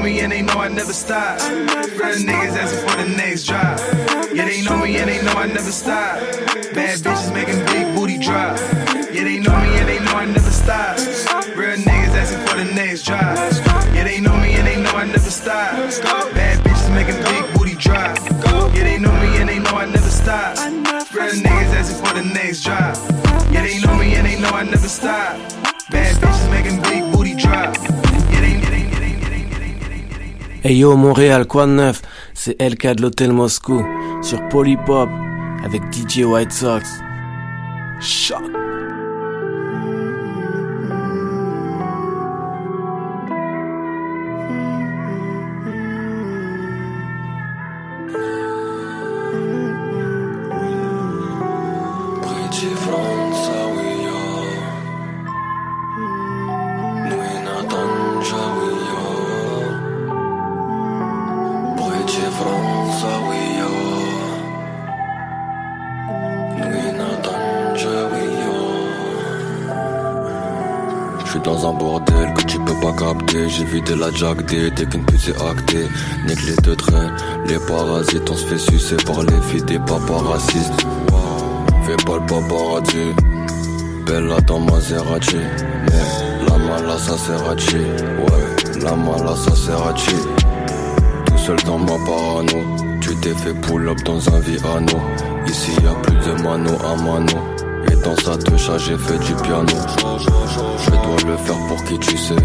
know me and they know I never stop. Real niggas asking for the next drop. Yeah, they know me and they know I never stop. Bad bitches making big booty drop. Yeah, they know me and they know I never stop. Real niggas asking for the next drop. Yeah, they know me and they know I never stop. Bad bitches making big booty drop. Yeah, they know me and they know I never stop. Real niggas asking for the next drop. Yeah, they know me and they know I never stop. Bad bitches making big booty drop. Hey yo Montréal, quoi de neuf? C'est LK de l'Hôtel Moscou sur Polypop avec DJ White Sox. Choc. J'ai vidé la jack D dès qu'une pute s'est actée Nique les deux les parasites On se fait sucer par les filles des papas racistes. Fais pas le paparazzi. Bella dans Maserati Mais la mala ça Serrachi Ouais, la mala ça Serrachi Tout seul dans ma parano. Tu t'es fait pull up dans un Viano. Ici y a plus de mano à mano. Et dans sa touche j'ai fait du piano. Je dois le faire pour qui tu sais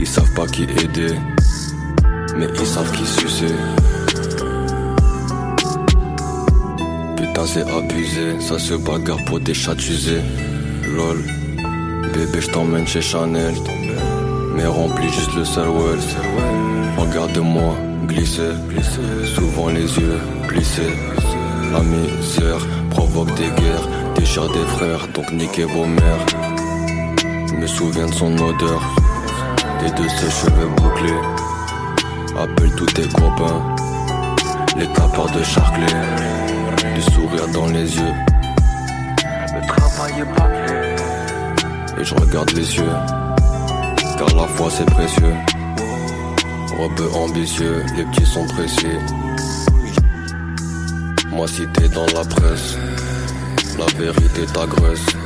Ils savent pas qui aider Mais ils savent qui sucer. Putain c'est abusé, ça se bagarre pour des chats usés. Lol, bébé je t'emmène chez Chanel. Mais remplis juste le well. Regarde-moi glisser, souvent les yeux plissés. La misère provoque des guerres, déchire des frères, donc niquez vos mères. Me souviens de son odeur, et de ses cheveux bouclés Appelle tous tes copains, les capeurs de Charclay du sourire dans les yeux. Le travail est bâclé Et je regarde les yeux, car la foi c'est précieux. Rebeu ambitieux, les petits sont précis. Moi si t'es dans la presse, la vérité t'agresse.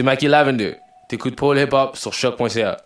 C'est Mikey Lavender. T'écoutes Paul Hip Hop sur choc.ca.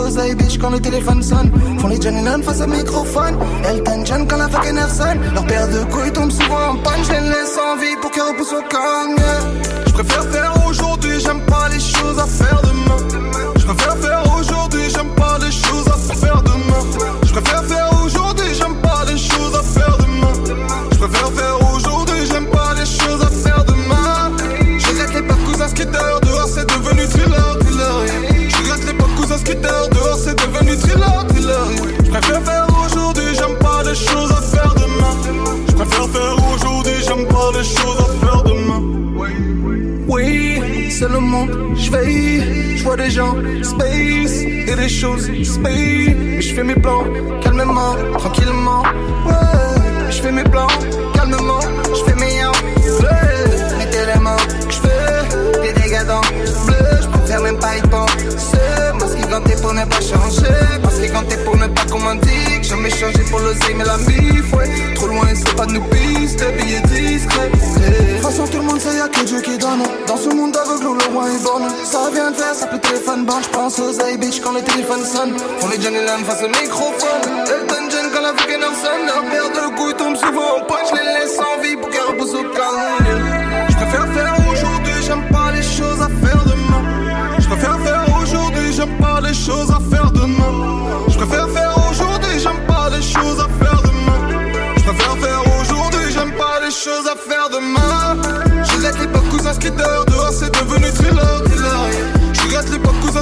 fausse les bitches quand le téléphone sonne. Font les John Lennon face au microphone. Elton John quand la fucking air sonne. Leur paire de couilles tombe souvent en panne. Je les laisse en vie pour qu'ils repoussent au gang. Je préfère faire aujourd'hui, j'aime pas les choses à faire demain. je vois des gens space et des choses space. Mais je fais mes plans calmement, tranquillement. Ouais, je fais mes plans calmement, je fais mes yens. Mettez les mains, je fais des dégâts dans bleu, je préfère même pas y penser commander pour ne pas changer. Parce que quand t'es pour ne pas qu'on m'indique Jamais changé pour le l'oseille mais la mif ouais. Trop loin c'est pas de nous pistes billets discrets. Eh. De toute façon tout le monde sait y'a que Dieu qui donne. Dans ce monde aveugle où le roi est borne Ça vient de faire ça peut téléphone bon J'pense aux bitch quand le téléphone sonne On est Johnny Lamb face au microphone.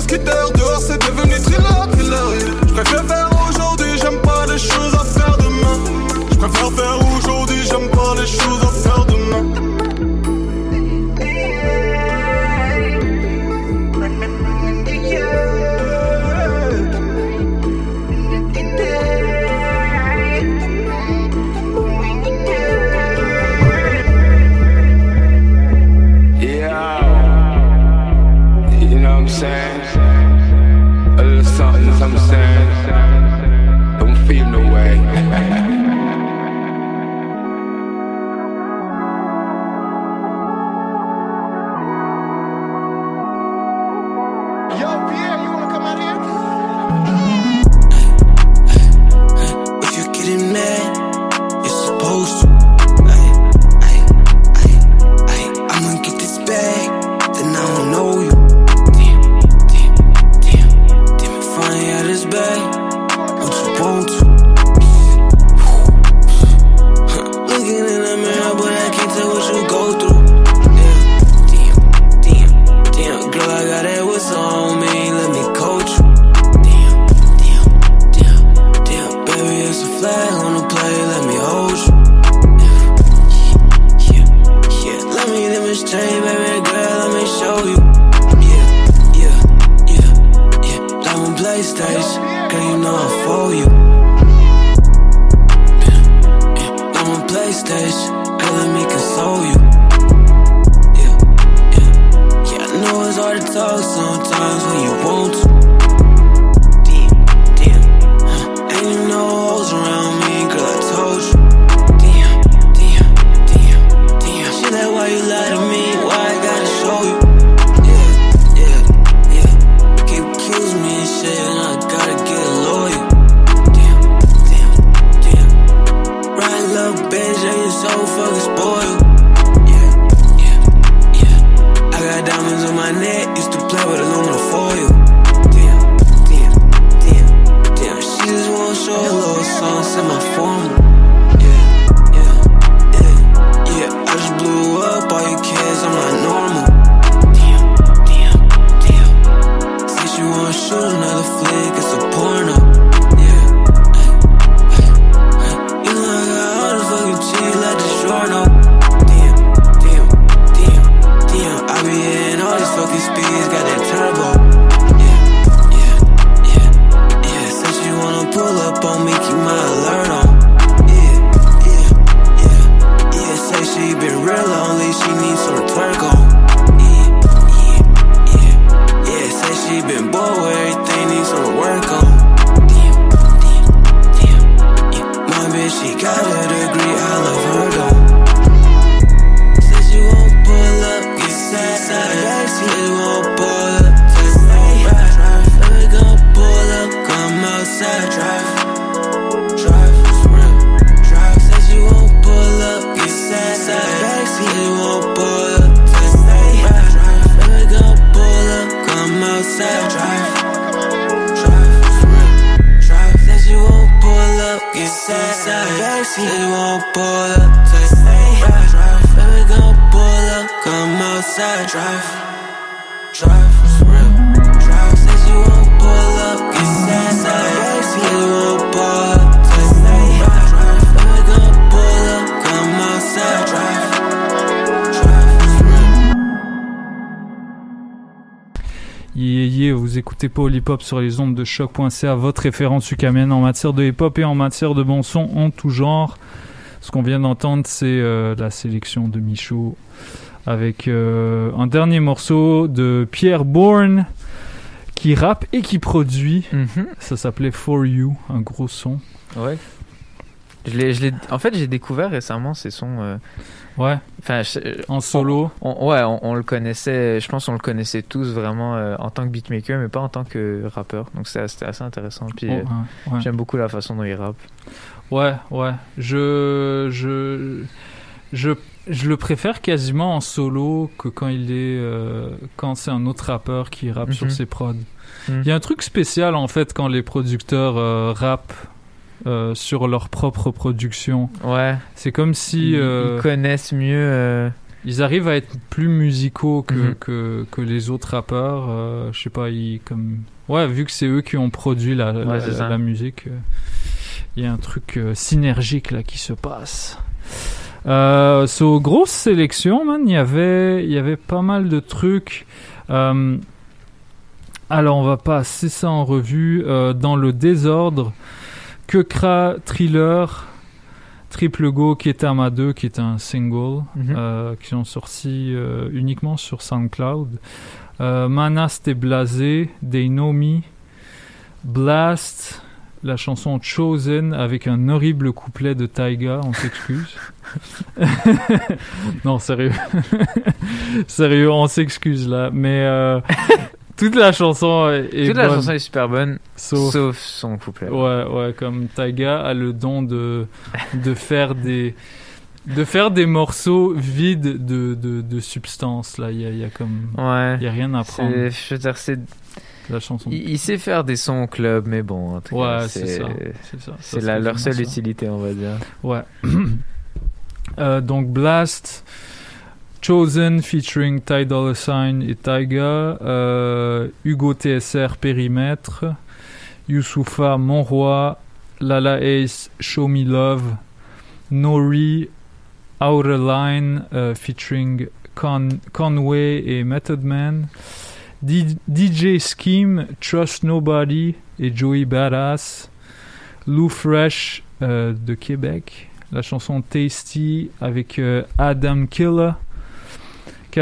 que deu, deu. hard to talk sometimes when you want to. Sur les ondes de choc.ca, votre référence ukamienne en matière de hip hop et en matière de bon son en tout genre. Ce qu'on vient d'entendre, c'est euh, la sélection de Michaud avec euh, un dernier morceau de Pierre Bourne qui rappe et qui produit. Ça s'appelait For You, un gros son. Ouais. Je l'ai, je l'ai, en fait, j'ai découvert récemment ces sons. euh, Ouais. Enfin, je- En solo. on- on- ouais, on, on le connaissait. Je pense qu'on le connaissait tous vraiment euh, en tant que beatmaker, mais pas en tant que rappeur. Donc c'était, assez intéressant. Puis Oh, euh, ouais, ouais. j'aime beaucoup la façon dont il rappe. Ouais, ouais. Je, je, je, je le préfère quasiment en solo que quand il est, euh, quand c'est un autre rappeur qui rappe sur Mhm. ses prods. Mhm. Il y a un truc spécial en fait quand les producteurs euh, rappent euh, sur leur propre production. Ouais. C'est comme si Ils- euh, ils connaissent mieux. euh, ils arrivent à être plus musicaux que, Mhm. que, que les autres rappeurs. je sais pas, ils comme. Ouais, vu que c'est eux qui ont produit la, la, Ouais, c'est la- ça. la musique, il y a un truc synergique là qui se passe. Euh, so, grosse sélection, man. Il y avait, il y avait pas mal de trucs. Alors, on va passer ça en revue dans le désordre. Kekra Thriller, Triple Go Ketama 2, qui est un single, Mhm. euh, qui sont sortis euh, uniquement sur SoundCloud. Euh, Manas T'es Blasé, They Know Me, Blast, la chanson Chosen avec un horrible couplet de Taiga, on s'excuse. non, sérieux. sérieux, on s'excuse là. Mais euh, toute la chanson est, la chanson super bonne, Sauf- sauf, son couplet. Ouais, ouais, comme Taiga a le don de, de faire des de faire des morceaux vides de, de, de substance là il y a, il y a comme Ouais. il y a rien à prendre C'est- Je veux dire, c'est. la chanson Il, il sait faire des sons au club, mais bon, en tout Ouais, c'est ça, c'est leur seule ça. utilité, on va dire. Ouais. Euh, donc Blast, Chosen featuring Ty Dolla Sign et Taiga, euh, Hugo TSR Périmètre, Youssoufa Monroi, Lala Ace Show Me Love, Nori Outer Line euh, featuring Con Conway et Method Man, DJ Scheme, Trust Nobody et Joey Badass, Lou Fresh euh, de Québec, la chanson Tasty avec Adam Killer,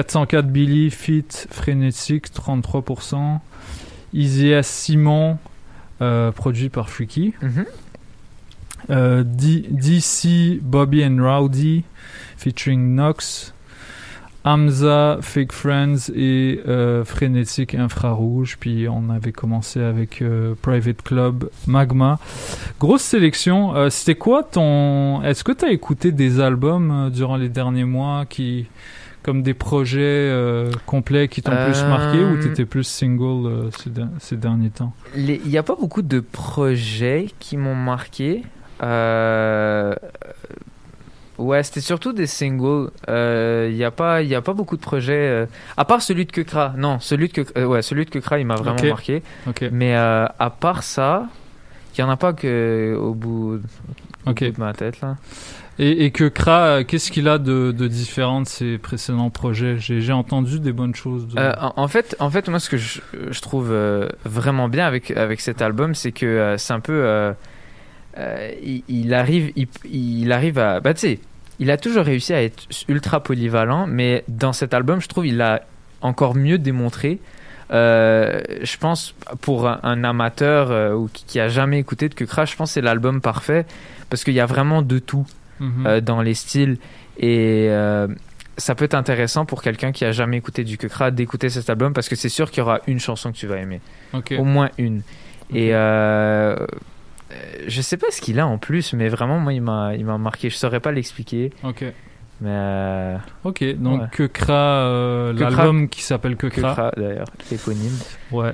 404 Billy, Fit Frenetic, 33%, Easy S Simon, euh, produit par Freaky, euh, D- DC Bobby and Rowdy, featuring Nox, Hamza, Fake Friends et euh, Frénétique Infrarouge. Puis on avait commencé avec euh, Private Club Magma. Grosse sélection. Euh, C'était quoi ton. Est-ce que tu as écouté des albums euh, durant les derniers mois qui. Comme des projets euh, complets qui t'ont plus Euh, marqué ou t'étais plus single euh, ces, der- ces derniers temps? Il n'y a pas beaucoup de projets qui m'ont marqué. Euh, Ouais, c'était surtout des singles. Euh, Il n'y a, pas- il y a pas beaucoup de projets. euh, à part celui de Kekra. Non, celui de Kekra, euh, ouais, celui de Kekra, il m'a vraiment marqué. Ok. Mais euh, à part ça, il n'y en a pas que au bout, au bout de ma tête. Là. Et, que Kra, qu'est-ce qu'il a de, différent de ses précédents projets? J'ai entendu des bonnes choses. Euh, en, fait, en fait, moi, ce que je, trouve euh, vraiment bien avec, avec cet album, c'est que euh, c'est un peu. il, arrive, il, arrive à. Bah, tu sais, il a toujours réussi à être ultra polyvalent, mais dans cet album, je trouve il l'a encore mieux démontré. Je pense pour un, amateur ou qui, qui a jamais écouté de Kukra, je pense que c'est l'album parfait parce qu'il y a vraiment de tout Mhm. euh, dans les styles et euh, ça peut être intéressant pour quelqu'un qui a jamais écouté du Kukra d'écouter cet album parce que c'est sûr qu'il y aura une chanson que tu vas aimer, au moins une. Et euh, je sais pas ce qu'il a en plus, mais vraiment moi il m'a il m'a marqué. Je saurais pas l'expliquer. Ok. Mais euh, Ok, donc ouais. Kekra, euh, l'album qui s'appelle. Kekra, d'ailleurs, éponyme. Ouais.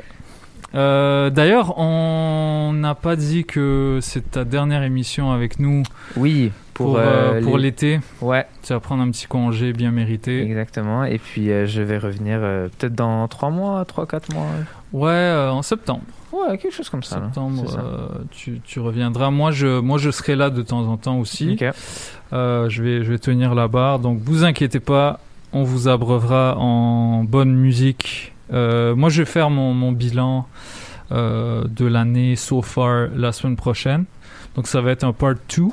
Euh, D'ailleurs, on n'a pas dit que c'est ta dernière émission avec nous. Oui. Pour, euh, euh, pour les- l'été. Ouais. Tu vas prendre un petit congé bien mérité. Exactement. Et puis euh, je vais revenir euh, peut-être dans 3 mois, 3-4 mois. Ouais, euh, en septembre. Ouais, quelque chose comme ça. là. septembre, ça. euh, tu, tu reviendras. Moi je, moi, je serai là de temps en temps aussi. Ok. Euh, je, vais, je vais tenir la barre. Donc, vous inquiétez pas, on vous abreuvera en bonne musique. Euh, moi, je vais faire mon, mon bilan euh, de l'année so far la semaine prochaine. Donc, ça va être un part 2.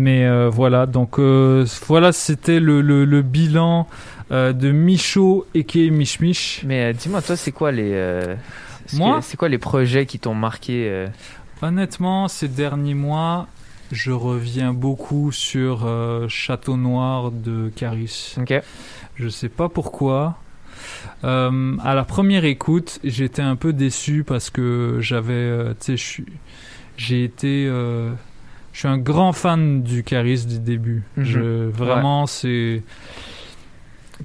Mais euh, voilà, donc euh, voilà, c'était le, le, le bilan euh, de Michaud et Mich Mich. Mais dis-moi, toi, c'est quoi les. Moi qui- C'est quoi les projets qui t'ont marqué Honnêtement, ces derniers mois, je reviens beaucoup sur Château Noir de Caris. Je sais pas pourquoi. À la première écoute, j'étais un peu déçu parce que j'avais, tu sais, j'ai été, je suis un grand fan du Caris du début. Mhm. Je, vraiment, c'est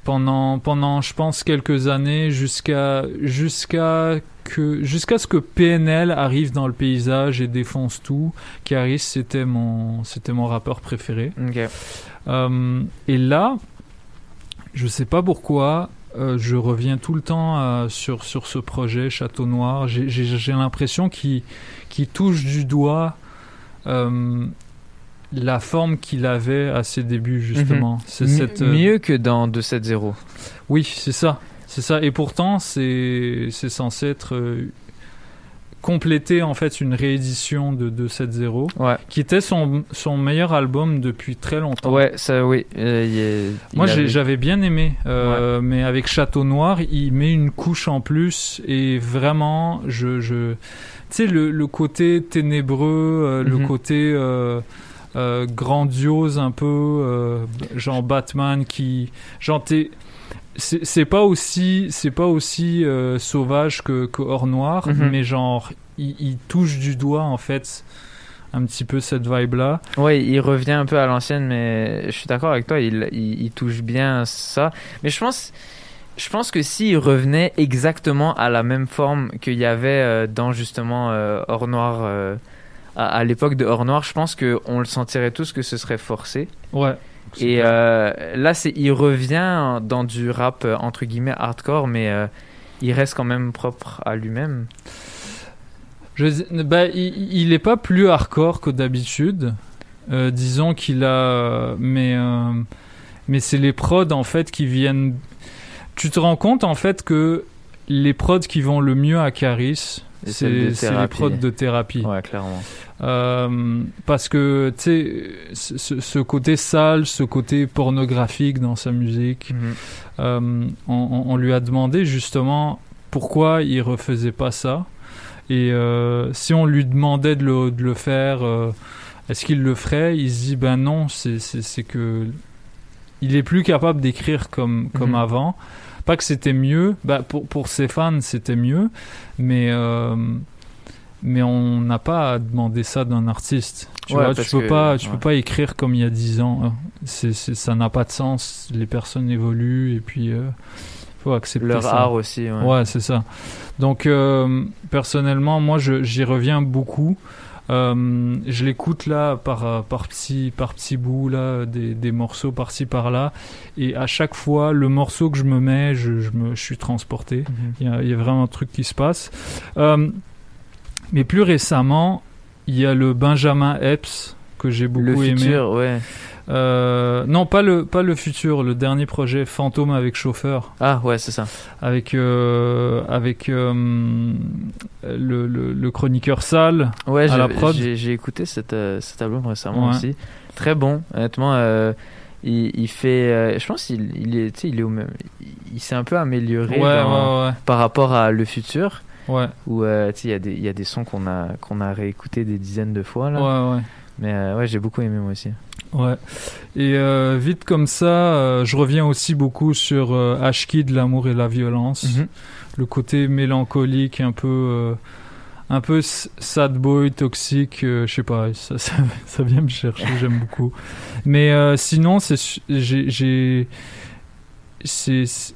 pendant pendant je pense quelques années jusqu'à jusqu'à que jusqu'à ce que PNL arrive dans le paysage et défonce tout Caris c'était mon c'était mon rappeur préféré. Euh, et là je sais pas pourquoi euh, je reviens tout le temps euh, sur sur ce projet Château Noir j'ai l'impression qu'il qu'il touche du doigt euh, la forme qu'il avait à ses débuts justement Mhm. c'est Mi- cette euh, Mieux que dans 270. oui, c'est ça. C'est ça. Et pourtant, c'est c'est censé être euh, compléter en fait une réédition de 270 Ouais. qui était son, son meilleur album depuis très longtemps. Ouais, ça, oui. euh, est- Moi, j'avais bien aimé, euh, mais avec Château Noir, il met une couche en plus et vraiment, je, sais, le, le côté ténébreux, euh, le Mhm. côté euh, euh, grandiose, un peu, genre Batman qui, genre c'est pas aussi, c'est pas aussi sauvage que, que Hors Noir, Mhm. mais genre, il, il touche du doigt en fait un petit peu cette vibe là. Ouais, il revient un peu à l'ancienne, mais je suis d'accord avec toi, il, il, il touche bien ça. Mais je pense, je pense que s'il revenait exactement à la même forme qu'il y avait euh, dans justement euh, Hors Noir, euh, à, à l'époque de Hors Noir, je pense qu'on le sentirait tous que ce serait forcé. Ouais. Et euh, là, c'est, il revient dans du rap euh, entre guillemets hardcore, mais euh, il reste quand même propre à lui-même. Je, bah, il, il est pas plus hardcore que d'habitude. Euh, disons qu'il a, mais euh, mais c'est les prods en fait qui viennent. Tu te rends compte en fait que les prods qui vont le mieux à Caris, c'est les prods de thérapie. Ouais, clairement. Euh, parce que tu sais, ce, côté sale, ce côté pornographique dans sa musique, Mhm. euh, on, lui a demandé justement pourquoi il refaisait pas ça. Et euh, si on lui demandait de le, de le faire, est-ce qu'il le ferait? Il se dit ben non, c'est que il est plus capable d'écrire comme, comme Mhm. avant. Pas que c'était mieux, bah, pour, pour ses fans c'était mieux, mais, euh, mais on n'a pas à demander ça d'un artiste. Tu Ouais, vois, tu peux, que- pas, tu ouais. peux pas écrire comme il y a 10 ans. C'est, c'est- ça n'a pas de sens. Les personnes évoluent et puis il faut accepter Leur ça. art aussi, ouais. Ouais, c'est ça. Donc, euh, personnellement, moi, j'y reviens beaucoup. Euh, je l'écoute là par, par petits par petits bouts là des, des morceaux par-ci par-là et à chaque fois le morceau que je me mets je, je me je suis transporté Mhm. il y, a, il y a vraiment un truc qui se passe Euh, mais plus récemment il y a le Benjamin Epps que j'ai beaucoup Le aimé futur, ouais. Euh, non pas le pas le futur le dernier projet Fantôme avec chauffeur Ah ouais, c'est ça. avec euh, avec euh, le, le, le chroniqueur sale Ouais, à la j'ai- prod j'ai écouté cet, cet album récemment Ouais. aussi. Très bon, honnêtement. il, il fait, je pense qu'il il est, il est au même, il, il s'est un peu amélioré Ouais, dans- ouais, ouais. par rapport à le futur. Ouais. Où il y a des, il y a des sons qu'on a qu'on a réécoutés des dizaines de fois là. Ouais, ouais. Mais euh, ouais, j'ai beaucoup aimé moi aussi. Ouais. Et euh, vite comme ça, euh, je reviens aussi beaucoup sur euh, Ashkid, l'amour et la violence. Mhm. Le côté mélancolique, un peu, un peu sad boy, toxique. je sais pas, ça, ça, ça vient me chercher. J'aime beaucoup. Mais sinon, j'ai,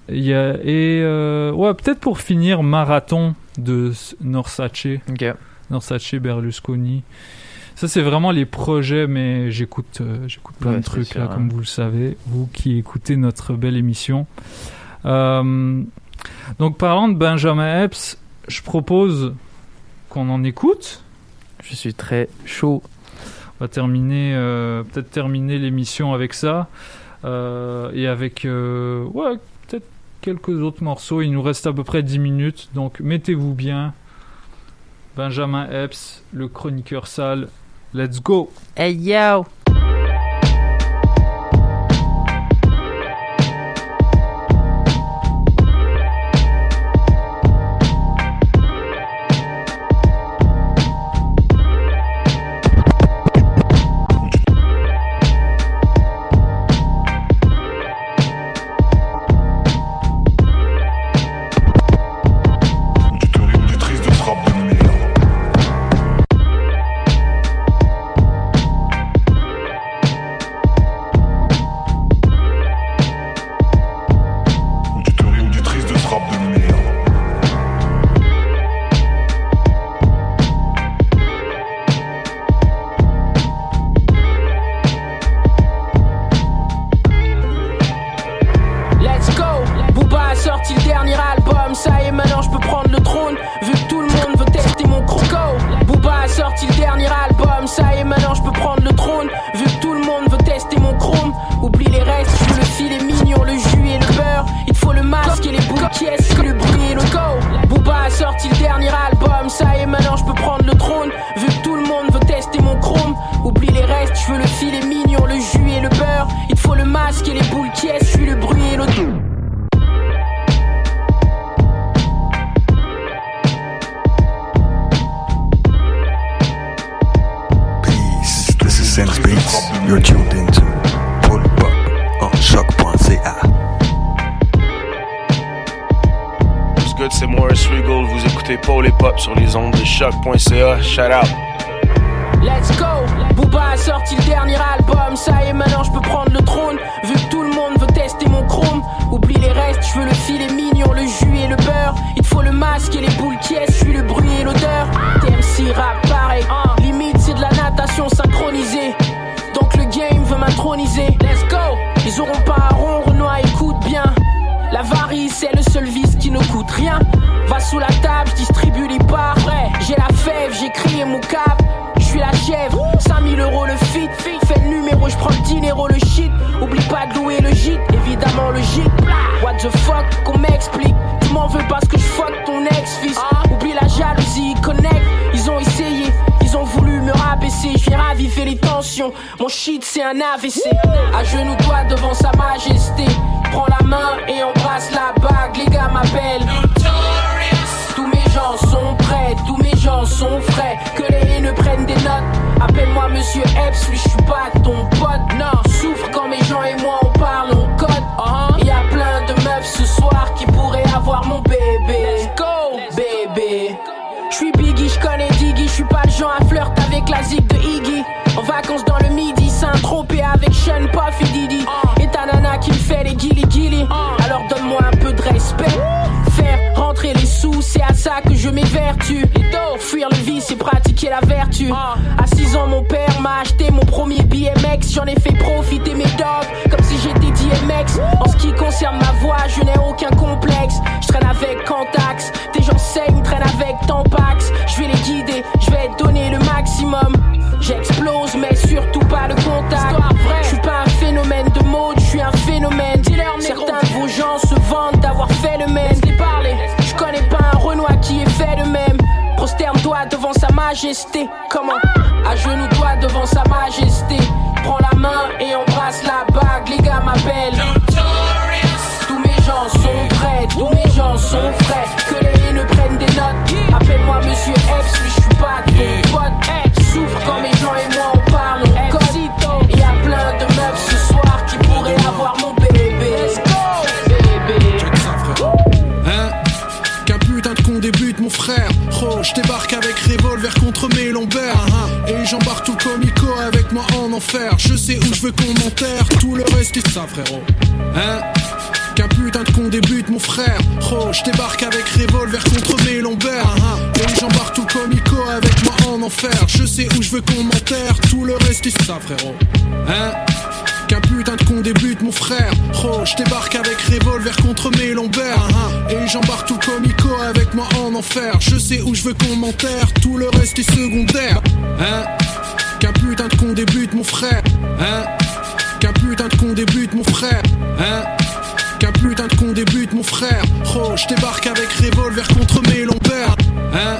il y a et ouais, peut-être pour finir, marathon de Norsace. Ok. Norsace Berlusconi. Ça, c'est vraiment les projets, mais j'écoute euh, j'écoute plein de trucs, là, comme vous le savez, vous qui écoutez notre belle émission. Euh, donc, parlant de Benjamin Epps, je propose qu'on en écoute. Je suis très chaud. On va terminer, euh, peut-être terminer l'émission avec ça. et avec, ouais, peut-être quelques autres morceaux. Il nous reste à peu près 10 minutes, donc mettez-vous bien. Benjamin Epps, le chroniqueur sale Let's go. Hey, yo. sa majesté. Prends la main et embrasse la bague, les gars m'appellent. Tous mes gens sont prêts, tous mes gens sont frais. Que les haineux prennent des notes. Appelle-moi Monsieur Epps, lui je suis pas ton pote. Non, souffre quand mes gens et moi on parle, on code. Uh. Y a plein de meufs ce soir qui pourraient avoir mon bébé. Let's go, bébé. Je suis Biggie, je connais Diggy, je suis pas le genre à flirter avec la zig de Iggy. En vacances dans le midi, Saint-Tropez avec Sean Puff et Didi. vertu. Ido, fuir le vice et pratiquer la vertu. À 6 ans, mon père m'a acheté mon premier BMX. J'en ai fait profiter mes dopes, comme si j'étais DMX. En ce qui concerne ma voix, je n'ai aucun complexe. Je traîne avec Cantax, des gens saignent, traînent avec Tampax. Je vais les guider, je vais donner le maximum. devant sa majesté. Comment À genoux, toi devant sa majesté. Prends la main et embrasse la bague. Les gars m'appellent. Je sais où je veux qu'on m'enterre. Tout le reste est ça, frérot. Hein? Qu'un putain de con débute, mon frère. Oh, je débarque avec revolver contre mes lombaires. Uh -huh. Et j'embarque tout comme Ico avec moi en enfer. Je sais où je veux qu'on m'enterre. Tout le reste est ça, frérot. Hein? Qu'un putain de con débute, mon frère. Oh, je débarque avec revolver contre mes lombaires. Uh -huh. Et j'embarque tout comme Ico avec moi en enfer. Je sais où je veux qu'on m'enterre. Tout le reste est secondaire. Hein? Qu'un putain de con débute, mon frère. Hein? Qu'un putain de con débute, mon frère. Hein? Qu'un putain de con débute, mon frère. Oh, je débarque avec revolver contre mes lombaires. Hein?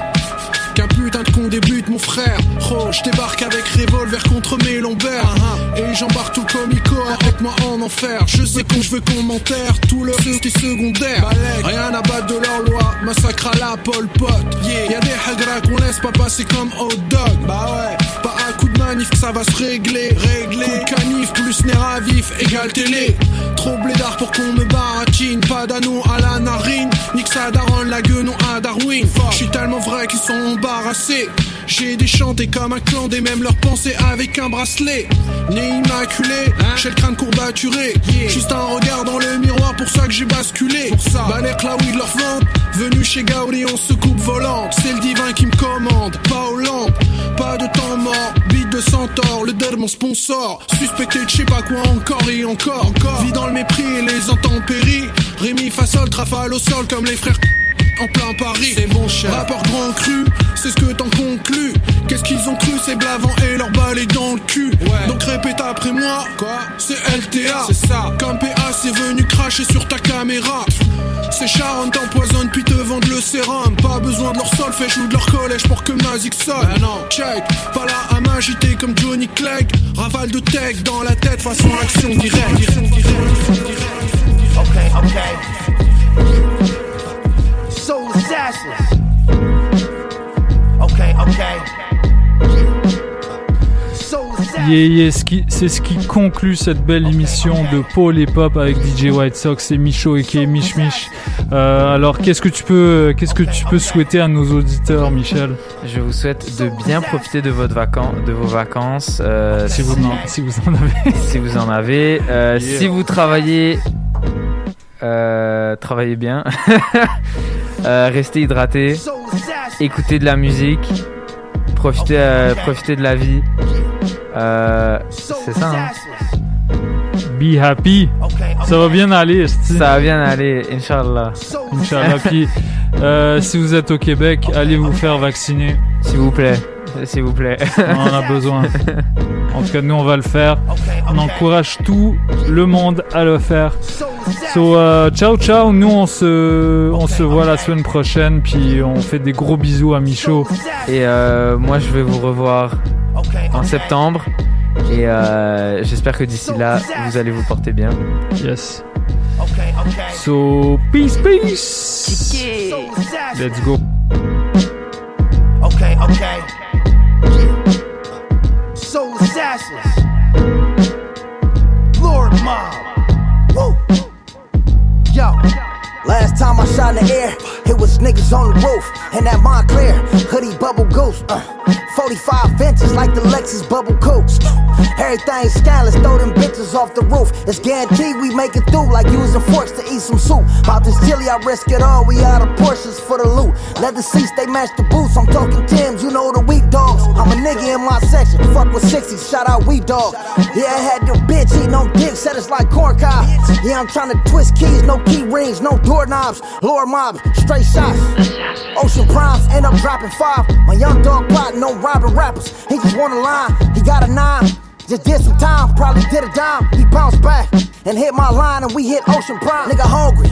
Qu'un putain de con débute, mon frère. Oh, je débarque avec revolver contre mes lombaires. Et j'embarque tout le comico avec moi en enfer. Je sais quand je veux qu'on m'enterre, tout le reste est secondaire. Rien à battre de leur loi, massacre à la Pol Pot. Y'a des hagra qu'on laisse pas passer comme hot dog. Bah ouais, pas un coup manif que ça va se régler. Régler. Coup canif plus nerf à vif égale télé. Trop blédard pour qu'on me baratine. Pas d'anneau à la narine. Nique ça daronne la gueule non à Darwin. Je suis tellement vrai qu'ils sont embarrassés. J'ai déchanté comme un clan des mêmes leurs pensées avec un bracelet. Né immaculé, j'ai le crâne courbaturé. Juste un regard dans le miroir, pour ça que j'ai basculé. Bah les oui de leur vente, venu chez Gaudi en soucoupe volante. C'est le divin qui me commande, pas Hollande. Pas de temps mort, bite de centaure, le der mon sponsor. Suspecté de je sais pas quoi encore et encore. encore. Vis dans le mépris et les intempéries. Rémi Fassol, trafale au sol comme les frères en plein Paris. C'est bon, cher. Rapport grand cru, c'est ce que t'en conclus. Qu'est-ce qu'ils ont cru, ces blavants et leur balai dans le cul. Donc répète après moi, quoi? C'est LTA. C'est ça. Comme PA, c'est venu cracher sur ta caméra. Ces Sharon t'empoisonnent puis te vendent le sérum. Pas besoin de leur solfège ou de leur collège pour que Mazik sonne. Ben non, check. Pas là à m'agiter comme Johnny Clegg. Rafale de tech dans la tête façon action directe. Yeah, c'est ce qui conclut cette belle émission de Paul et Pop avec DJ White Sox et Micho et qui est Mich Mich. Euh, alors, qu'est-ce que tu peux, qu'est-ce que tu peux souhaiter à nos auditeurs, Michel? Je vous souhaite de bien profiter de, votre de vos vacances. euh, Si vous en- si vous en avez. si vous en avez. Euh, Yeah. Si vous travaillez, travaillez bien. Restez hydratés. Écoutez de la musique. Profitez, profitez de la vie. Euh, c'est ça. hein. Be happy. Ça va bien aller. Ça va bien aller, Inch'Allah. Inch'Allah. Puis, euh, si vous êtes au Québec, allez vous faire vacciner. S'il vous plaît. S'il vous plaît. On en a besoin. En tout cas, nous, on va le faire. On encourage tout le monde à le faire. So, euh, ciao, ciao. Nous, on se, on se voit la semaine prochaine. Puis, on fait des gros bisous à Michaud. Et euh, moi, je vais vous revoir en septembre. Et euh, j'espère que d'ici là, vous allez vous porter bien. Yes. So, peace, peace. Let's go. Okay, okay. Last time I shot in the air, it was niggas on the roof. And that Montclair, hoodie bubble goose. Uh, 45 vintage like the Lexus bubble coats. Everything scandalous, throw them bitches off the roof. It's guaranteed we make it through like using forks to eat some soup. About this chili, I risk it all. We out of portions for the loot. Leather seats, they match the boots. I'm talking Tim's, you know the weak dogs. I'm a nigga in my section. Fuck with 60s, shout out we dog. Yeah, I had the bitch eating on dick, said it's like corn cob. Yeah, I'm trying to twist keys, no key rings, no doorknobs. Lower mobs, straight shots. Ocean primes end up dropping five. My young dog plotting on robbing rappers. He just want a line, he got a nine. Just did some time, probably did a dime. He bounced back and hit my line, and we hit Ocean Prime. Nigga hungry,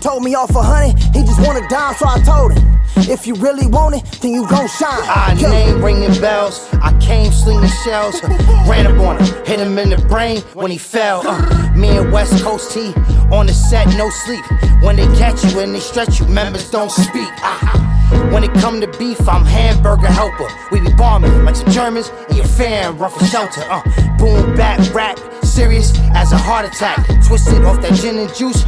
told me off for honey. He just want a dime, so I told him, if you really want it, then you gon' shine. I Yo. name ringing bells. I came slinging shells. Ran up on him, hit him in the brain when he fell. Uh, me and West Coast T on the set, no sleep. When they catch you and they stretch you, members don't speak. Ah. When it come to beef, I'm hamburger helper. We be bombing like some Germans and your fan run for shelter. Uh, boom, back, rap, serious as a heart attack. Twisted off that gin and juice.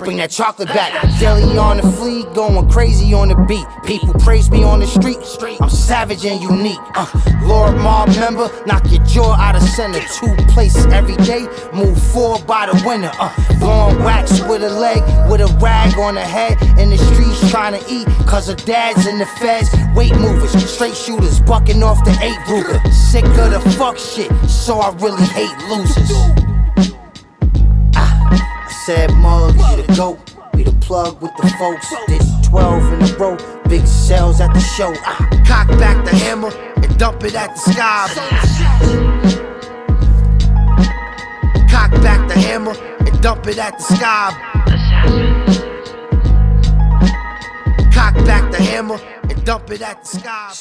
Bring that chocolate back. Jelly on the fleet, going crazy on the beat. People praise me on the street. I'm savage and unique. Uh, Lord Mob member, knock your jaw out of center. Two places every day, move forward by the winner. Uh, blowing wax with a leg, with a rag on the head. In the streets trying to eat, cause her dad's in the feds. Weight movers, straight shooters, bucking off the eight Ruger. Sick of the fuck shit, so I really hate losers. Said, Mug, you the goat. We the plug with the folks. Did 12 in a row, big sales at the show. Ah, cock back the hammer and dump it at the sky. Cock back the hammer and dump it at the sky. Cock back the hammer and dump it at the sky.